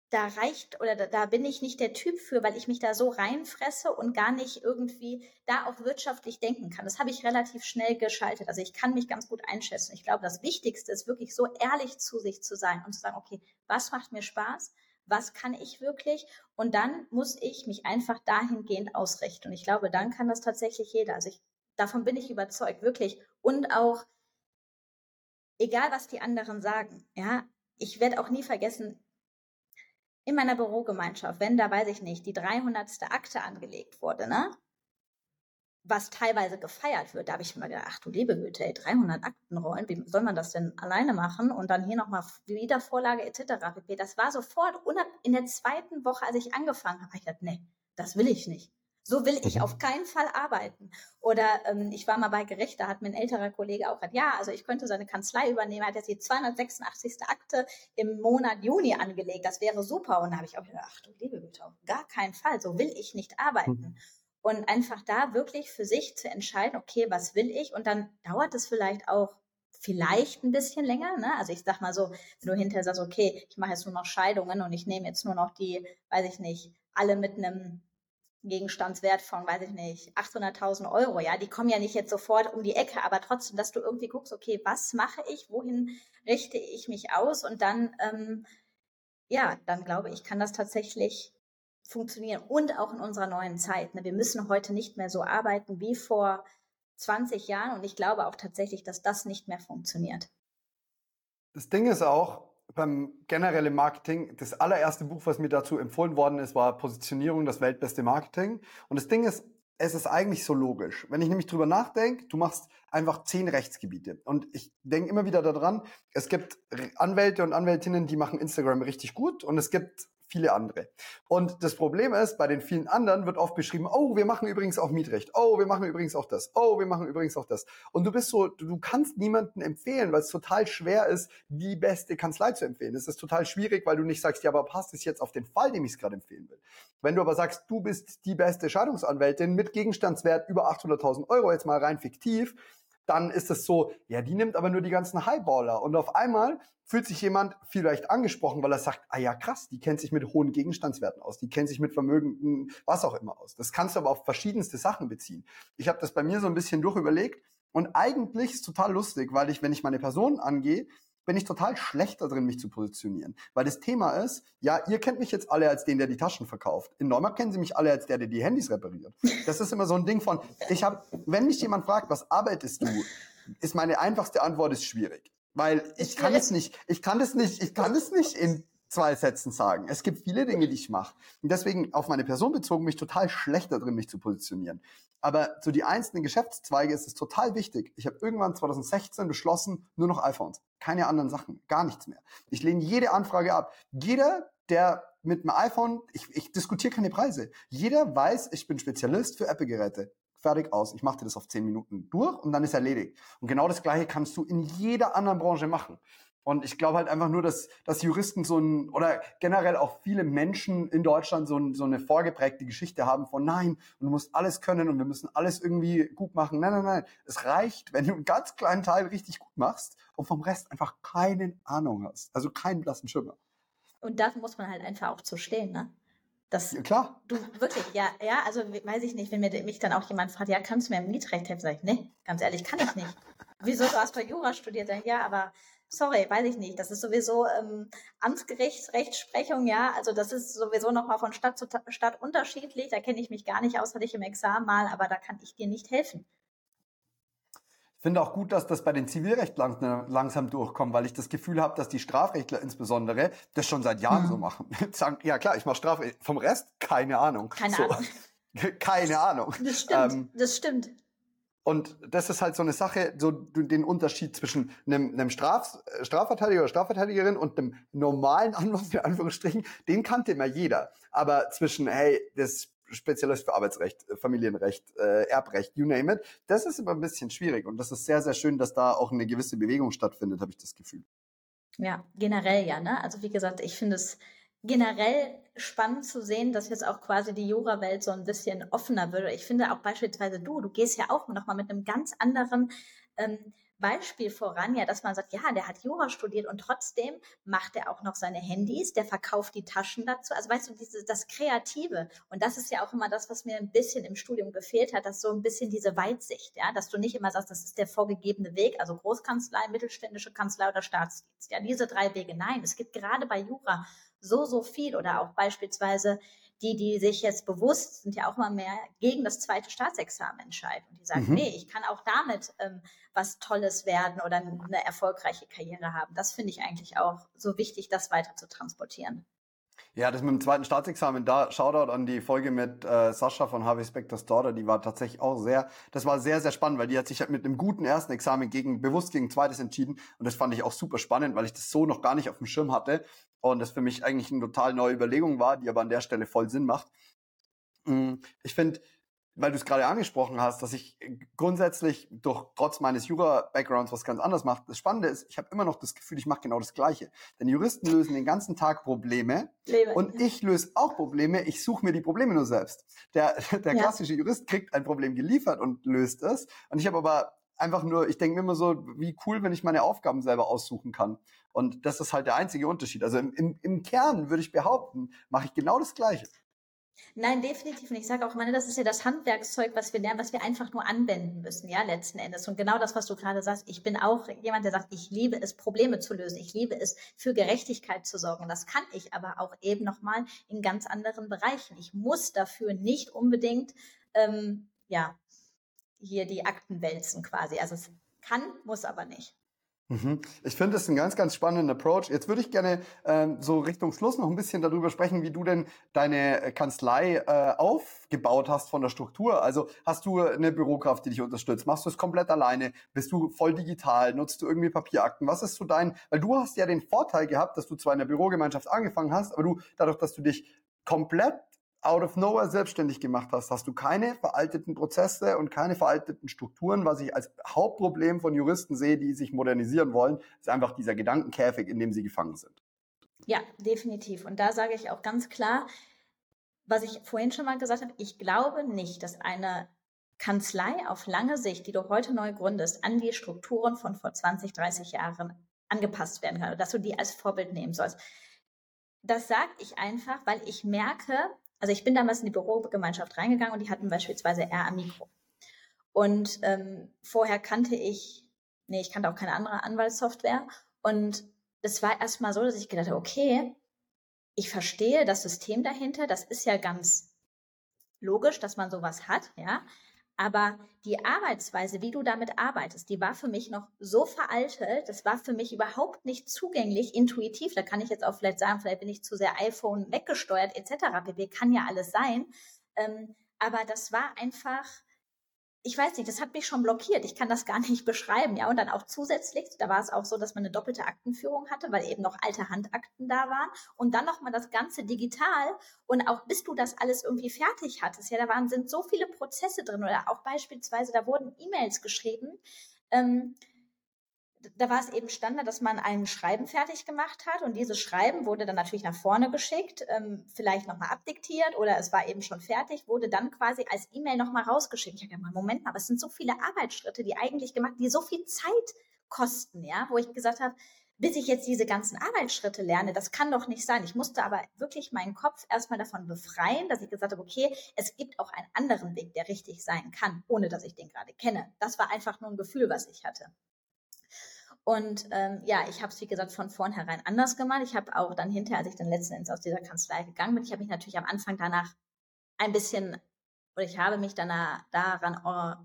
da reicht oder da, da, bin ich nicht der Typ für, weil ich mich da so reinfresse und gar nicht irgendwie da auch wirtschaftlich denken kann. Das habe ich relativ schnell geschaltet. Also ich kann mich ganz gut einschätzen. Ich glaube, das Wichtigste ist wirklich so ehrlich zu sich zu sein und zu sagen, okay, was macht mir Spaß? Was kann ich wirklich? Und dann muss ich mich einfach dahingehend ausrichten. Und ich glaube, dann kann das tatsächlich jeder. Also ich, davon bin ich überzeugt, wirklich. Und auch, egal was die anderen sagen, ja, ich werde auch nie vergessen, in meiner Bürogemeinschaft, wenn da, weiß ich nicht, die 300. Akte angelegt wurde, ne? Was teilweise gefeiert wird, da habe ich mir gedacht, ach du liebe Güte, ey, 300 Aktenrollen, wie soll man das denn alleine machen? Und dann hier nochmal Wiedervorlage etc. pp. Das war sofort in der zweiten Woche, als ich angefangen habe, ich gedacht, nee, das will ich nicht. So will ich mhm. auf keinen Fall arbeiten. Oder ähm, ich war mal bei Gericht, da hat mir ein älterer Kollege auch gesagt, ja, also ich könnte seine Kanzlei übernehmen, er hat jetzt die 286. Akte im Monat Juni angelegt, das wäre super. Und da habe ich auch gedacht, ach du liebe Güte, auf gar keinen Fall, so will ich nicht arbeiten. Und einfach da wirklich für sich zu entscheiden, okay, was will ich? Und dann dauert es vielleicht auch vielleicht ein bisschen länger. Ne? Also ich sag mal so, wenn du hinterher sagst, okay, ich mache jetzt nur noch Scheidungen und ich nehme jetzt nur noch die, weiß ich nicht, alle mit einem Gegenstandswert von, weiß ich nicht, 800.000 Euro, ja, die kommen ja nicht jetzt sofort um die Ecke, aber trotzdem, dass du irgendwie guckst, okay, was mache ich, wohin richte ich mich aus und dann, ähm, ja, dann glaube ich, kann das tatsächlich funktionieren und auch in unserer neuen Zeit. Ne? Wir müssen heute nicht mehr so arbeiten wie vor 20 Jahren und ich glaube auch tatsächlich, dass das nicht mehr funktioniert. Das Ding ist auch, beim generellen Marketing, das allererste Buch, was mir dazu empfohlen worden ist, war Positionierung, das weltbeste Marketing. Und das Ding ist, es ist eigentlich so logisch. Wenn ich nämlich drüber nachdenke, du machst einfach zehn Rechtsgebiete. Und ich denke immer wieder daran, es gibt Anwälte und Anwältinnen, die machen Instagram richtig gut und es gibt viele andere. Und das Problem ist, bei den vielen anderen wird oft beschrieben, oh, wir machen übrigens auch Mietrecht, oh, wir machen übrigens auch das, oh, wir machen übrigens auch das. Und du bist so, du, kannst niemanden empfehlen, weil es total schwer ist, die beste Kanzlei zu empfehlen. Es ist total schwierig, weil du nicht sagst, ja, aber passt es jetzt auf den Fall, dem ich es gerade empfehlen will. Wenn du aber sagst, du bist die beste Scheidungsanwältin mit Gegenstandswert über 800.000 Euro, jetzt mal rein fiktiv, dann ist es so, ja, die nimmt aber nur die ganzen Highballer. Und auf einmal fühlt sich jemand vielleicht angesprochen, weil er sagt, ah ja, krass, die kennt sich mit hohen Gegenstandswerten aus, die kennt sich mit Vermögen, was auch immer aus. Das kannst du aber auf verschiedenste Sachen beziehen. Ich habe das bei mir so ein bisschen durchüberlegt und eigentlich ist total lustig, weil ich, wenn ich meine Person angehe, bin ich total schlecht darin, mich zu positionieren. Weil das Thema ist, ja, ihr kennt mich jetzt alle als den, der die Taschen verkauft. In Neumarkt kennen sie mich alle als der, der die Handys repariert. Das ist immer so ein Ding von, ich habe, wenn mich jemand fragt, was arbeitest du, ist meine einfachste Antwort ist schwierig. Weil ich kann es nicht, ich kann es nicht, ich kann es nicht in zwei Sätzen sagen. Es gibt viele Dinge, die ich mache. Und deswegen auf meine Person bezogen mich total schlecht darin, mich zu positionieren. Aber zu die einzelnen Geschäftszweige ist es total wichtig. Ich habe irgendwann 2016 beschlossen, nur noch iPhones. Keine anderen Sachen. Gar nichts mehr. Ich lehne jede Anfrage ab. Jeder, der mit einem iPhone, ich, ich diskutiere keine Preise. Jeder weiß, ich bin Spezialist für Apple-Geräte fertig aus. Ich mache dir das auf zehn Minuten durch und dann ist erledigt. Und genau das Gleiche kannst du in jeder anderen Branche machen. Und ich glaube halt einfach nur, dass, dass Juristen so ein, oder generell auch viele Menschen in Deutschland so, ein, so eine vorgeprägte Geschichte haben von nein, und du musst alles können und wir müssen alles irgendwie gut machen. Nein, nein, nein. Es reicht, wenn du einen ganz kleinen Teil richtig gut machst und vom Rest einfach keine Ahnung hast. Also keinen blassen Schimmer. Und da muss man halt einfach auch zu stehen, ne? Das, ja, klar. Du, wirklich, ja, ja, also weiß ich nicht, wenn mir, mich dann auch jemand fragt, ja, kannst du mir im Mietrecht helfen? Sag ich, nee, ganz ehrlich, kann ich nicht. Wieso, du hast bei Jura studiert? Sag ich, ja, aber sorry, weiß ich nicht. Das ist sowieso ähm, Amtsgericht, Rechtsprechung, ja. Also das ist sowieso nochmal von Stadt zu Stadt unterschiedlich. Da kenne ich mich gar nicht aus, hatte ich im Examen mal, aber da kann ich dir nicht helfen. Ich finde auch gut, dass das bei den Zivilrecht lang, langsam durchkommt, weil ich das Gefühl habe, dass die Strafrechtler insbesondere das schon seit Jahren mhm. so machen. Sagen, ja klar, ich mache Strafrecht. Vom Rest keine Ahnung. Keine so. Ahnung. keine Ahnung. Das stimmt. Ähm, das stimmt. Und das ist halt so eine Sache, so den Unterschied zwischen einem, einem Straf, Strafverteidiger oder Strafverteidigerin und einem normalen Anwalt, in Anführungsstrichen, den kannte immer jeder. Aber zwischen, hey, das Spezialist für Arbeitsrecht, Familienrecht, äh, Erbrecht, you name it, das ist immer ein bisschen schwierig. Und das ist sehr, sehr schön, dass da auch eine gewisse Bewegung stattfindet, habe ich das Gefühl. Ja, generell ja, ne? Also wie gesagt, ich finde es generell spannend zu sehen, dass jetzt auch quasi die Jura-Welt so ein bisschen offener wird. Ich finde auch beispielsweise du, du gehst ja auch nochmal mit einem ganz anderen ähm, Beispiel voran, ja, dass man sagt, ja, der hat Jura studiert und trotzdem macht er auch noch seine Handys, der verkauft die Taschen dazu. Also weißt du, dieses, das Kreative. Und das ist ja auch immer das, was mir ein bisschen im Studium gefehlt hat, dass so ein bisschen diese Weitsicht, ja, dass du nicht immer sagst, das ist der vorgegebene Weg, also Großkanzlei, mittelständische Kanzlei oder Staatsdienst. Ja, diese drei Wege. Nein, es gibt gerade bei Jura so, so viel oder auch beispielsweise die, die sich jetzt bewusst sind, ja auch mal mehr gegen das zweite Staatsexamen entscheiden. Und die sagen, mhm. nee, ich kann auch damit ähm, was Tolles werden oder eine erfolgreiche Karriere haben. Das finde ich eigentlich auch so wichtig, das weiter zu transportieren. Ja, das mit dem zweiten Staatsexamen, da Shoutout an die Folge mit äh, Sascha von Harvey Spectors Daughter, die war tatsächlich auch sehr, das war sehr, sehr spannend, weil die hat sich halt mit einem guten ersten Examen gegen, bewusst gegen zweites entschieden und das fand ich auch super spannend, weil ich das so noch gar nicht auf dem Schirm hatte und das für mich eigentlich eine total neue Überlegung war, die aber an der Stelle voll Sinn macht. Mm, ich finde, weil du es gerade angesprochen hast, dass ich grundsätzlich durch trotz meines Jura-Backgrounds was ganz anderes mache. Das Spannende ist, ich habe immer noch das Gefühl, ich mache genau das Gleiche. Denn Juristen lösen den ganzen Tag Probleme Lebe. und ich löse auch Probleme. Ich suche mir die Probleme nur selbst. Der, der ja. klassische Jurist kriegt ein Problem geliefert und löst es. Und ich habe aber einfach nur, ich denke mir immer so, wie cool, wenn ich meine Aufgaben selber aussuchen kann. Und das ist halt der einzige Unterschied. Also im, im, im Kern würde ich behaupten, mache ich genau das Gleiche. Nein, definitiv nicht. Ich sage auch immer, das ist ja das Handwerkszeug, was wir lernen, was wir einfach nur anwenden müssen, ja, letzten Endes. Und genau das, was du gerade sagst, ich bin auch jemand, der sagt, ich liebe es, Probleme zu lösen. Ich liebe es, für Gerechtigkeit zu sorgen. Das kann ich aber auch eben nochmal in ganz anderen Bereichen. Ich muss dafür nicht unbedingt, ähm, ja, hier die Akten wälzen quasi. Also es kann, muss aber nicht. Mhm. Ich finde das ein ganz, ganz spannender Approach. Jetzt würde ich gerne ähm, so Richtung Schluss noch ein bisschen darüber sprechen, wie du denn deine Kanzlei äh, aufgebaut hast von der Struktur. Also hast du eine Bürokraft, die dich unterstützt? Machst du es komplett alleine? Bist du voll digital? Nutzt du irgendwie Papierakten? Was ist so dein, weil du hast ja den Vorteil gehabt, dass du zwar in der Bürogemeinschaft angefangen hast, aber du, dadurch, dass du dich komplett out of nowhere selbstständig gemacht hast, hast du keine veralteten Prozesse und keine veralteten Strukturen. Was ich als Hauptproblem von Juristen sehe, die sich modernisieren wollen, ist einfach dieser Gedankenkäfig, in dem sie gefangen sind. Ja, definitiv. Und da sage ich auch ganz klar, was ich vorhin schon mal gesagt habe, ich glaube nicht, dass eine Kanzlei auf lange Sicht, die du heute neu gründest, an die Strukturen von vor 20, 30 Jahren angepasst werden kann, dass du die als Vorbild nehmen sollst. Das sage ich einfach, weil ich merke, also ich bin damals in die Bürogemeinschaft reingegangen und die hatten beispielsweise R am Mikro. Und ähm, vorher kannte ich, nee, ich kannte auch keine andere Anwaltssoftware. Und es war erstmal so, dass ich gedacht habe, okay, ich verstehe das System dahinter, das ist ja ganz logisch, dass man sowas hat, ja. Aber die Arbeitsweise, wie du damit arbeitest, die war für mich noch so veraltet, das war für mich überhaupt nicht zugänglich, intuitiv. Da kann ich jetzt auch vielleicht sagen, vielleicht bin ich zu sehr iPhone weggesteuert etc. pp. Kann ja alles sein. Ähm, aber das war einfach ich weiß nicht, das hat mich schon blockiert. Ich kann das gar nicht beschreiben, ja. Und dann auch zusätzlich, da war es auch so, dass man eine doppelte Aktenführung hatte, weil eben noch alte Handakten da waren. Und dann nochmal das Ganze digital. Und auch bis du das alles irgendwie fertig hattest, ja, da waren, sind so viele Prozesse drin. Oder auch beispielsweise, da wurden E-Mails geschrieben. Ähm, da war es eben Standard, dass man ein Schreiben fertig gemacht hat und dieses Schreiben wurde dann natürlich nach vorne geschickt, ähm, vielleicht nochmal abdiktiert oder es war eben schon fertig, wurde dann quasi als E-Mail nochmal rausgeschickt. Ich habe gedacht, Moment mal, es sind so viele Arbeitsschritte, die eigentlich gemacht, die so viel Zeit kosten, ja, wo ich gesagt habe, bis ich jetzt diese ganzen Arbeitsschritte lerne, das kann doch nicht sein. Ich musste aber wirklich meinen Kopf erstmal davon befreien, dass ich gesagt habe, okay, es gibt auch einen anderen Weg, der richtig sein kann, ohne dass ich den gerade kenne. Das war einfach nur ein Gefühl, was ich hatte. Und ähm, ja, ich habe es, wie gesagt, von vornherein anders gemacht. Ich habe auch dann hinterher, als ich dann letzten Endes aus dieser Kanzlei gegangen bin, ich habe mich natürlich am Anfang danach ein bisschen, oder ich habe mich danach, daran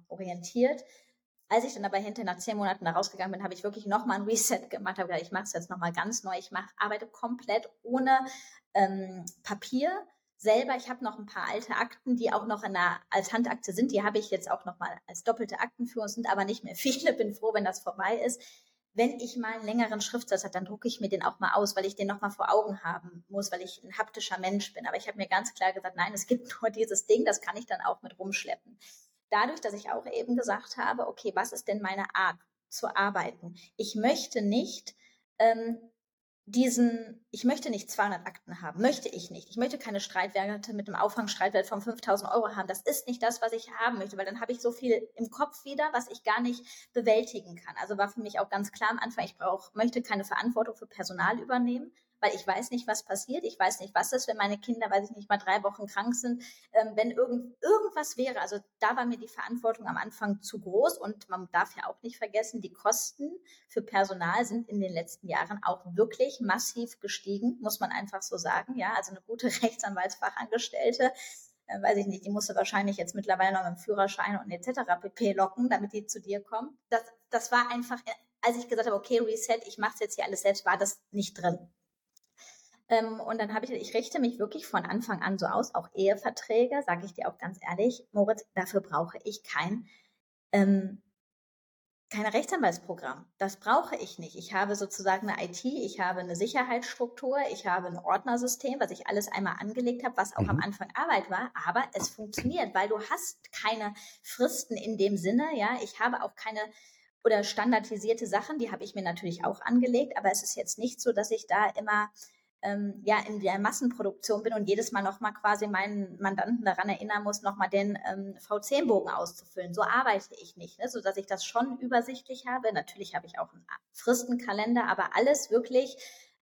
orientiert. Als ich dann aber hinterher nach zehn Monaten da rausgegangen bin, habe ich wirklich nochmal ein Reset gemacht, habe gesagt, ich mache es jetzt nochmal ganz neu. Ich mach, arbeite komplett ohne ähm, Papier selber. Ich habe noch ein paar alte Akten, die auch noch in der, als Handakte sind. Die habe ich jetzt auch nochmal als doppelte Aktenführung, sind aber nicht mehr viele. Bin froh, wenn das vorbei ist wenn ich mal einen längeren Schriftsatz habe, dann drucke ich mir den auch mal aus, weil ich den noch mal vor Augen haben muss, weil ich ein haptischer Mensch bin. Aber ich habe mir ganz klar gesagt, nein, es gibt nur dieses Ding, das kann ich dann auch mit rumschleppen. Dadurch, dass ich auch eben gesagt habe, okay, was ist denn meine Art zu arbeiten? Ich möchte nicht ähm, diesen, ich möchte nicht 200 Akten haben, möchte ich nicht. Ich möchte keine Streitwerte mit einem Aufwangstreitwert von 5000 Euro haben. Das ist nicht das, was ich haben möchte, weil dann habe ich so viel im Kopf wieder, was ich gar nicht bewältigen kann. Also war für mich auch ganz klar am Anfang, ich brauche, möchte keine Verantwortung für Personal übernehmen weil ich weiß nicht, was passiert. Ich weiß nicht, was ist, wenn meine Kinder, weiß ich nicht, mal drei Wochen krank sind. Ähm, wenn irgend, irgendwas wäre, also da war mir die Verantwortung am Anfang zu groß und man darf ja auch nicht vergessen, die Kosten für Personal sind in den letzten Jahren auch wirklich massiv gestiegen, muss man einfach so sagen. Ja, also eine gute Rechtsanwaltsfachangestellte äh, weiß ich nicht, die musste wahrscheinlich jetzt mittlerweile noch mit dem Führerschein und etc. pp. locken, damit die zu dir kommen. Das, das war einfach, äh, als ich gesagt habe, okay, Reset, ich mache es jetzt hier alles selbst, war das nicht drin. Ähm, und dann habe ich, ich richte mich wirklich von Anfang an so aus, auch Eheverträge, sage ich dir auch ganz ehrlich, Moritz, dafür brauche ich kein, ähm, kein Rechtsanwaltsprogramm. Das brauche ich nicht. Ich habe sozusagen eine IT, ich habe eine Sicherheitsstruktur, ich habe ein Ordnersystem, was ich alles einmal angelegt habe, was auch mhm. am Anfang Arbeit war, aber es funktioniert, weil du hast keine Fristen in dem Sinne, ja. Ich habe auch keine oder standardisierte Sachen, die habe ich mir natürlich auch angelegt, aber es ist jetzt nicht so, dass ich da immer ähm, ja in der Massenproduktion bin und jedes Mal nochmal quasi meinen Mandanten daran erinnern muss, nochmal den ähm, V10-Bogen auszufüllen. So arbeite ich nicht, ne? so dass ich das schon übersichtlich habe. Natürlich habe ich auch einen Fristenkalender, aber alles wirklich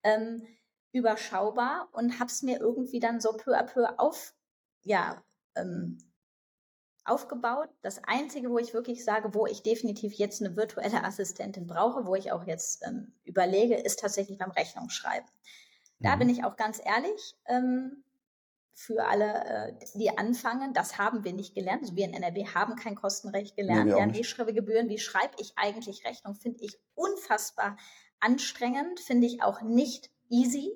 ähm, überschaubar und habe es mir irgendwie dann so peu à peu auf, ja, ähm, aufgebaut. Das Einzige, wo ich wirklich sage, wo ich definitiv jetzt eine virtuelle Assistentin brauche, wo ich auch jetzt ähm, überlege, ist tatsächlich beim Rechnungsschreiben. Da mhm. bin ich auch ganz ehrlich. Ähm, für alle, äh, die anfangen, das haben wir nicht gelernt. Also wir in NRW haben kein Kostenrecht gelernt. Nee, wir, wir haben Schreibegebühren. Wie schreibe ich eigentlich Rechnung? Finde ich unfassbar anstrengend, finde ich auch nicht easy.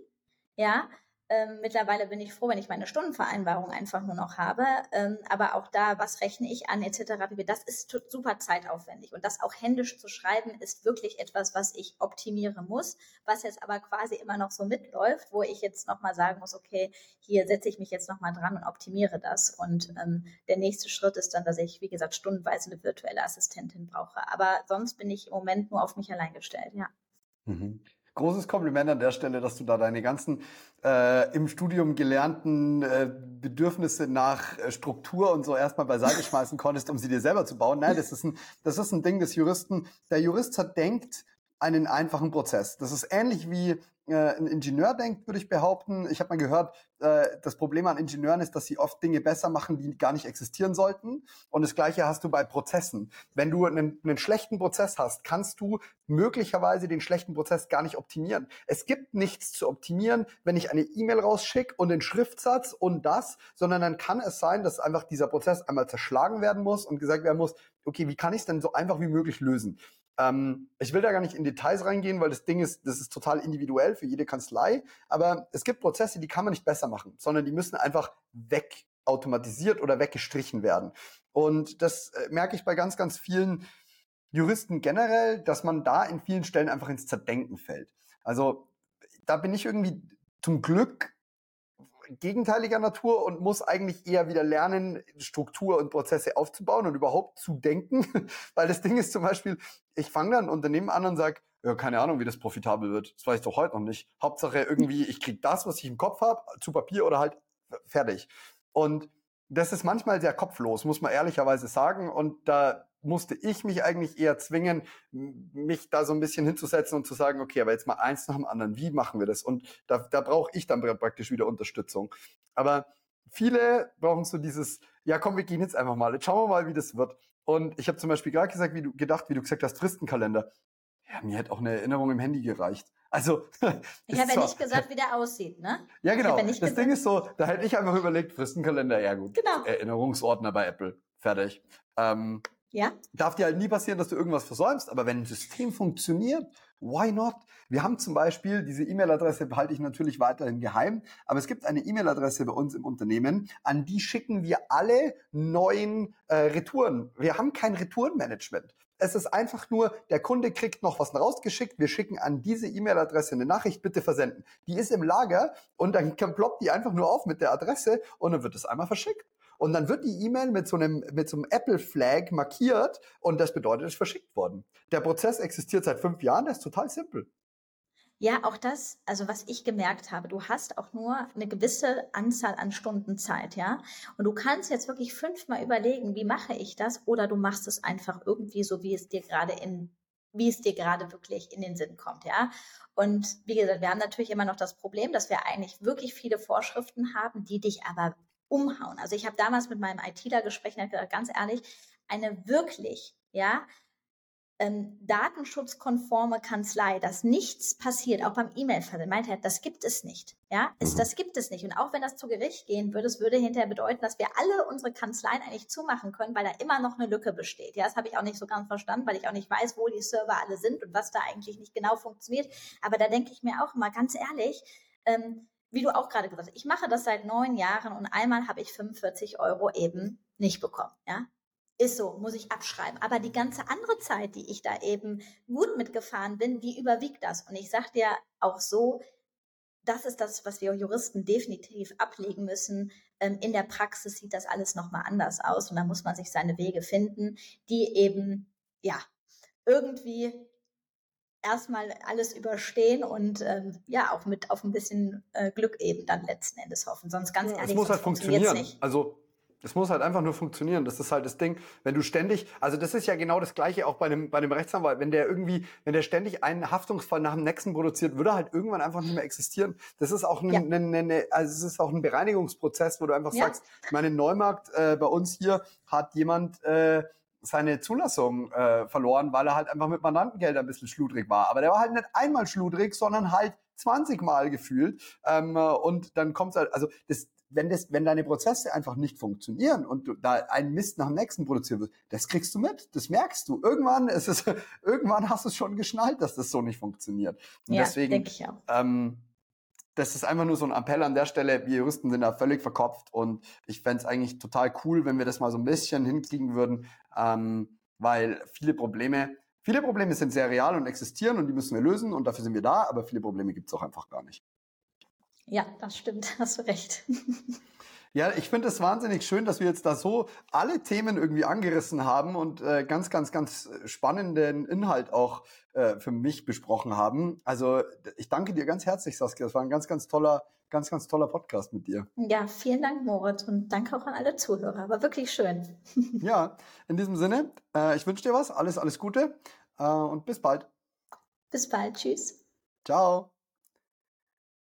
Ja, ähm, mittlerweile bin ich froh, wenn ich meine Stundenvereinbarung einfach nur noch habe. Ähm, aber auch da, was rechne ich an etc. Das ist super zeitaufwendig. Und das auch händisch zu schreiben, ist wirklich etwas, was ich optimieren muss, was jetzt aber quasi immer noch so mitläuft, wo ich jetzt nochmal sagen muss, okay, hier setze ich mich jetzt nochmal dran und optimiere das. Und ähm, der nächste Schritt ist dann, dass ich, wie gesagt, stundenweise eine virtuelle Assistentin brauche. Aber sonst bin ich im Moment nur auf mich allein gestellt, ja. Mhm großes Kompliment an der Stelle, dass du da deine ganzen äh, im Studium gelernten äh, Bedürfnisse nach äh, Struktur und so erstmal beiseite schmeißen konntest, um sie dir selber zu bauen. Nein, das ist ein, das ist ein Ding des Juristen. Der Jurist zerdenkt einen einfachen Prozess. Das ist ähnlich wie ein Ingenieur denkt, würde ich behaupten. Ich habe mal gehört, äh, das Problem an Ingenieuren ist, dass sie oft Dinge besser machen, die gar nicht existieren sollten. Und das Gleiche hast du bei Prozessen. Wenn du einen, einen schlechten Prozess hast, kannst du möglicherweise den schlechten Prozess gar nicht optimieren. Es gibt nichts zu optimieren, wenn ich eine E-Mail rausschicke und den Schriftsatz und das, sondern dann kann es sein, dass einfach dieser Prozess einmal zerschlagen werden muss und gesagt werden muss, okay, wie kann ich es denn so einfach wie möglich lösen? Ähm, ich will da gar nicht in Details reingehen, weil das Ding ist, das ist total individuell für jede Kanzlei. Aber es gibt Prozesse, die kann man nicht besser machen, sondern die müssen einfach wegautomatisiert oder weggestrichen werden. Und das äh, merke ich bei ganz, ganz vielen Juristen generell, dass man da in vielen Stellen einfach ins Zerdenken fällt. Also da bin ich irgendwie zum Glück gegenteiliger Natur und muss eigentlich eher wieder lernen, Struktur und Prozesse aufzubauen und überhaupt zu denken. Weil das Ding ist zum Beispiel, ich fange dann ein Unternehmen an und sage, ja, keine Ahnung, wie das profitabel wird. Das weiß ich doch heute noch nicht. Hauptsache irgendwie, ich krieg das, was ich im Kopf habe, zu Papier oder halt fertig. Und das ist manchmal sehr kopflos, muss man ehrlicherweise sagen. Und da musste ich mich eigentlich eher zwingen, mich da so ein bisschen hinzusetzen und zu sagen, okay, aber jetzt mal eins nach dem anderen, wie machen wir das? Und da, da brauche ich dann praktisch wieder Unterstützung. Aber viele brauchen so dieses, ja komm, wir gehen jetzt einfach mal, jetzt schauen wir mal, wie das wird. Und ich habe zum Beispiel gerade gesagt, wie du gedacht, wie du gesagt hast, Fristenkalender. Ja, mir hätte auch eine Erinnerung im Handy gereicht. Also ich habe ja nicht gesagt, wie der aussieht, ne? Ja, genau. Ja das gesagt. Ding ist so, da hätte ich einfach überlegt, Fristenkalender, ja gut. Genau. Erinnerungsordner bei Apple. Fertig. Ähm, ja. Darf dir halt nie passieren, dass du irgendwas versäumst, aber wenn ein System funktioniert, why not? Wir haben zum Beispiel, diese E-Mail-Adresse behalte ich natürlich weiterhin geheim, aber es gibt eine E-Mail-Adresse bei uns im Unternehmen, an die schicken wir alle neuen äh, Retouren. Wir haben kein Retourenmanagement. Es ist einfach nur, der Kunde kriegt noch was rausgeschickt, wir schicken an diese E-Mail-Adresse eine Nachricht, bitte versenden. Die ist im Lager und dann ploppt die einfach nur auf mit der Adresse und dann wird es einmal verschickt. Und dann wird die E-Mail mit so einem, mit so einem Apple-Flag markiert und das bedeutet, es ist verschickt worden. Der Prozess existiert seit fünf Jahren, der ist total simpel. Ja, auch das, also was ich gemerkt habe, du hast auch nur eine gewisse Anzahl an Stunden Zeit, ja. Und du kannst jetzt wirklich fünfmal überlegen, wie mache ich das? Oder du machst es einfach irgendwie so, wie es dir gerade in, wie es dir gerade wirklich in den Sinn kommt, ja. Und wie gesagt, wir haben natürlich immer noch das Problem, dass wir eigentlich wirklich viele Vorschriften haben, die dich aber umhauen. Also ich habe damals mit meinem ITler gesprochen, und gesagt, ganz ehrlich, eine wirklich, ja, ähm, datenschutzkonforme Kanzlei, dass nichts passiert, auch beim E-Mail-Versand, meint er, das gibt es nicht. Ja, ist, mhm. das gibt es nicht. Und auch wenn das zu Gericht gehen würde, es würde hinterher bedeuten, dass wir alle unsere Kanzleien eigentlich zumachen können, weil da immer noch eine Lücke besteht. Ja, das habe ich auch nicht so ganz verstanden, weil ich auch nicht weiß, wo die Server alle sind und was da eigentlich nicht genau funktioniert. Aber da denke ich mir auch mal ganz ehrlich, ähm, wie du auch gerade gesagt hast, ich mache das seit neun Jahren und einmal habe ich 45 Euro eben nicht bekommen. Ja, ist so, muss ich abschreiben. Aber die ganze andere Zeit, die ich da eben gut mitgefahren bin, die überwiegt das. Und ich sage dir auch so, das ist das, was wir Juristen definitiv ablegen müssen. Ähm, in der Praxis sieht das alles nochmal anders aus und da muss man sich seine Wege finden, die eben, ja, irgendwie erstmal alles überstehen und ähm, ja auch mit auf ein bisschen äh, Glück eben dann letzten Endes hoffen. Sonst ganz ehrlich, es muss halt funktionieren. Nicht. Also es muss halt einfach nur funktionieren. Das ist halt das Ding. Wenn du ständig, also das ist ja genau das Gleiche auch bei einem, bei einem Rechtsanwalt. Wenn der irgendwie, wenn der ständig einen Haftungsfall nach dem nächsten produziert, würde er halt irgendwann einfach nicht mehr existieren. Das ist auch ein, ja. eine, eine, also es ist auch ein Bereinigungsprozess, wo du einfach ja. sagst, meine Neumarkt äh, bei uns hier hat jemand äh, seine Zulassung äh, verloren, weil er halt einfach mit Mandantengeld ein bisschen schludrig war. Aber der war halt nicht einmal schludrig, sondern halt 20 Mal gefühlt. Ähm, und dann kommt halt, also das, wenn, das, wenn deine Prozesse einfach nicht funktionieren und du da einen Mist nach dem nächsten produzieren wirst, das kriegst du mit, das merkst du. Irgendwann ist es, irgendwann hast du es schon geschnallt, dass das so nicht funktioniert. Und ja, deswegen, denke ich auch. Ähm, das ist einfach nur so ein Appell an der Stelle. Wir Juristen sind da völlig verkopft und ich fände es eigentlich total cool, wenn wir das mal so ein bisschen hinkriegen würden, ähm, weil viele Probleme, viele Probleme sind sehr real und existieren und die müssen wir lösen und dafür sind wir da, aber viele Probleme gibt es auch einfach gar nicht. Ja, das stimmt, hast du recht. Ja, ich finde es wahnsinnig schön, dass wir jetzt da so alle Themen irgendwie angerissen haben und äh, ganz, ganz, ganz spannenden Inhalt auch äh, für mich besprochen haben. Also ich danke dir ganz herzlich, Saskia. Das war ein ganz, ganz toller, ganz, ganz toller Podcast mit dir. Ja, vielen Dank, Moritz, und danke auch an alle Zuhörer. War wirklich schön. ja, in diesem Sinne, äh, ich wünsche dir was, alles, alles Gute äh, und bis bald. Bis bald, tschüss. Ciao.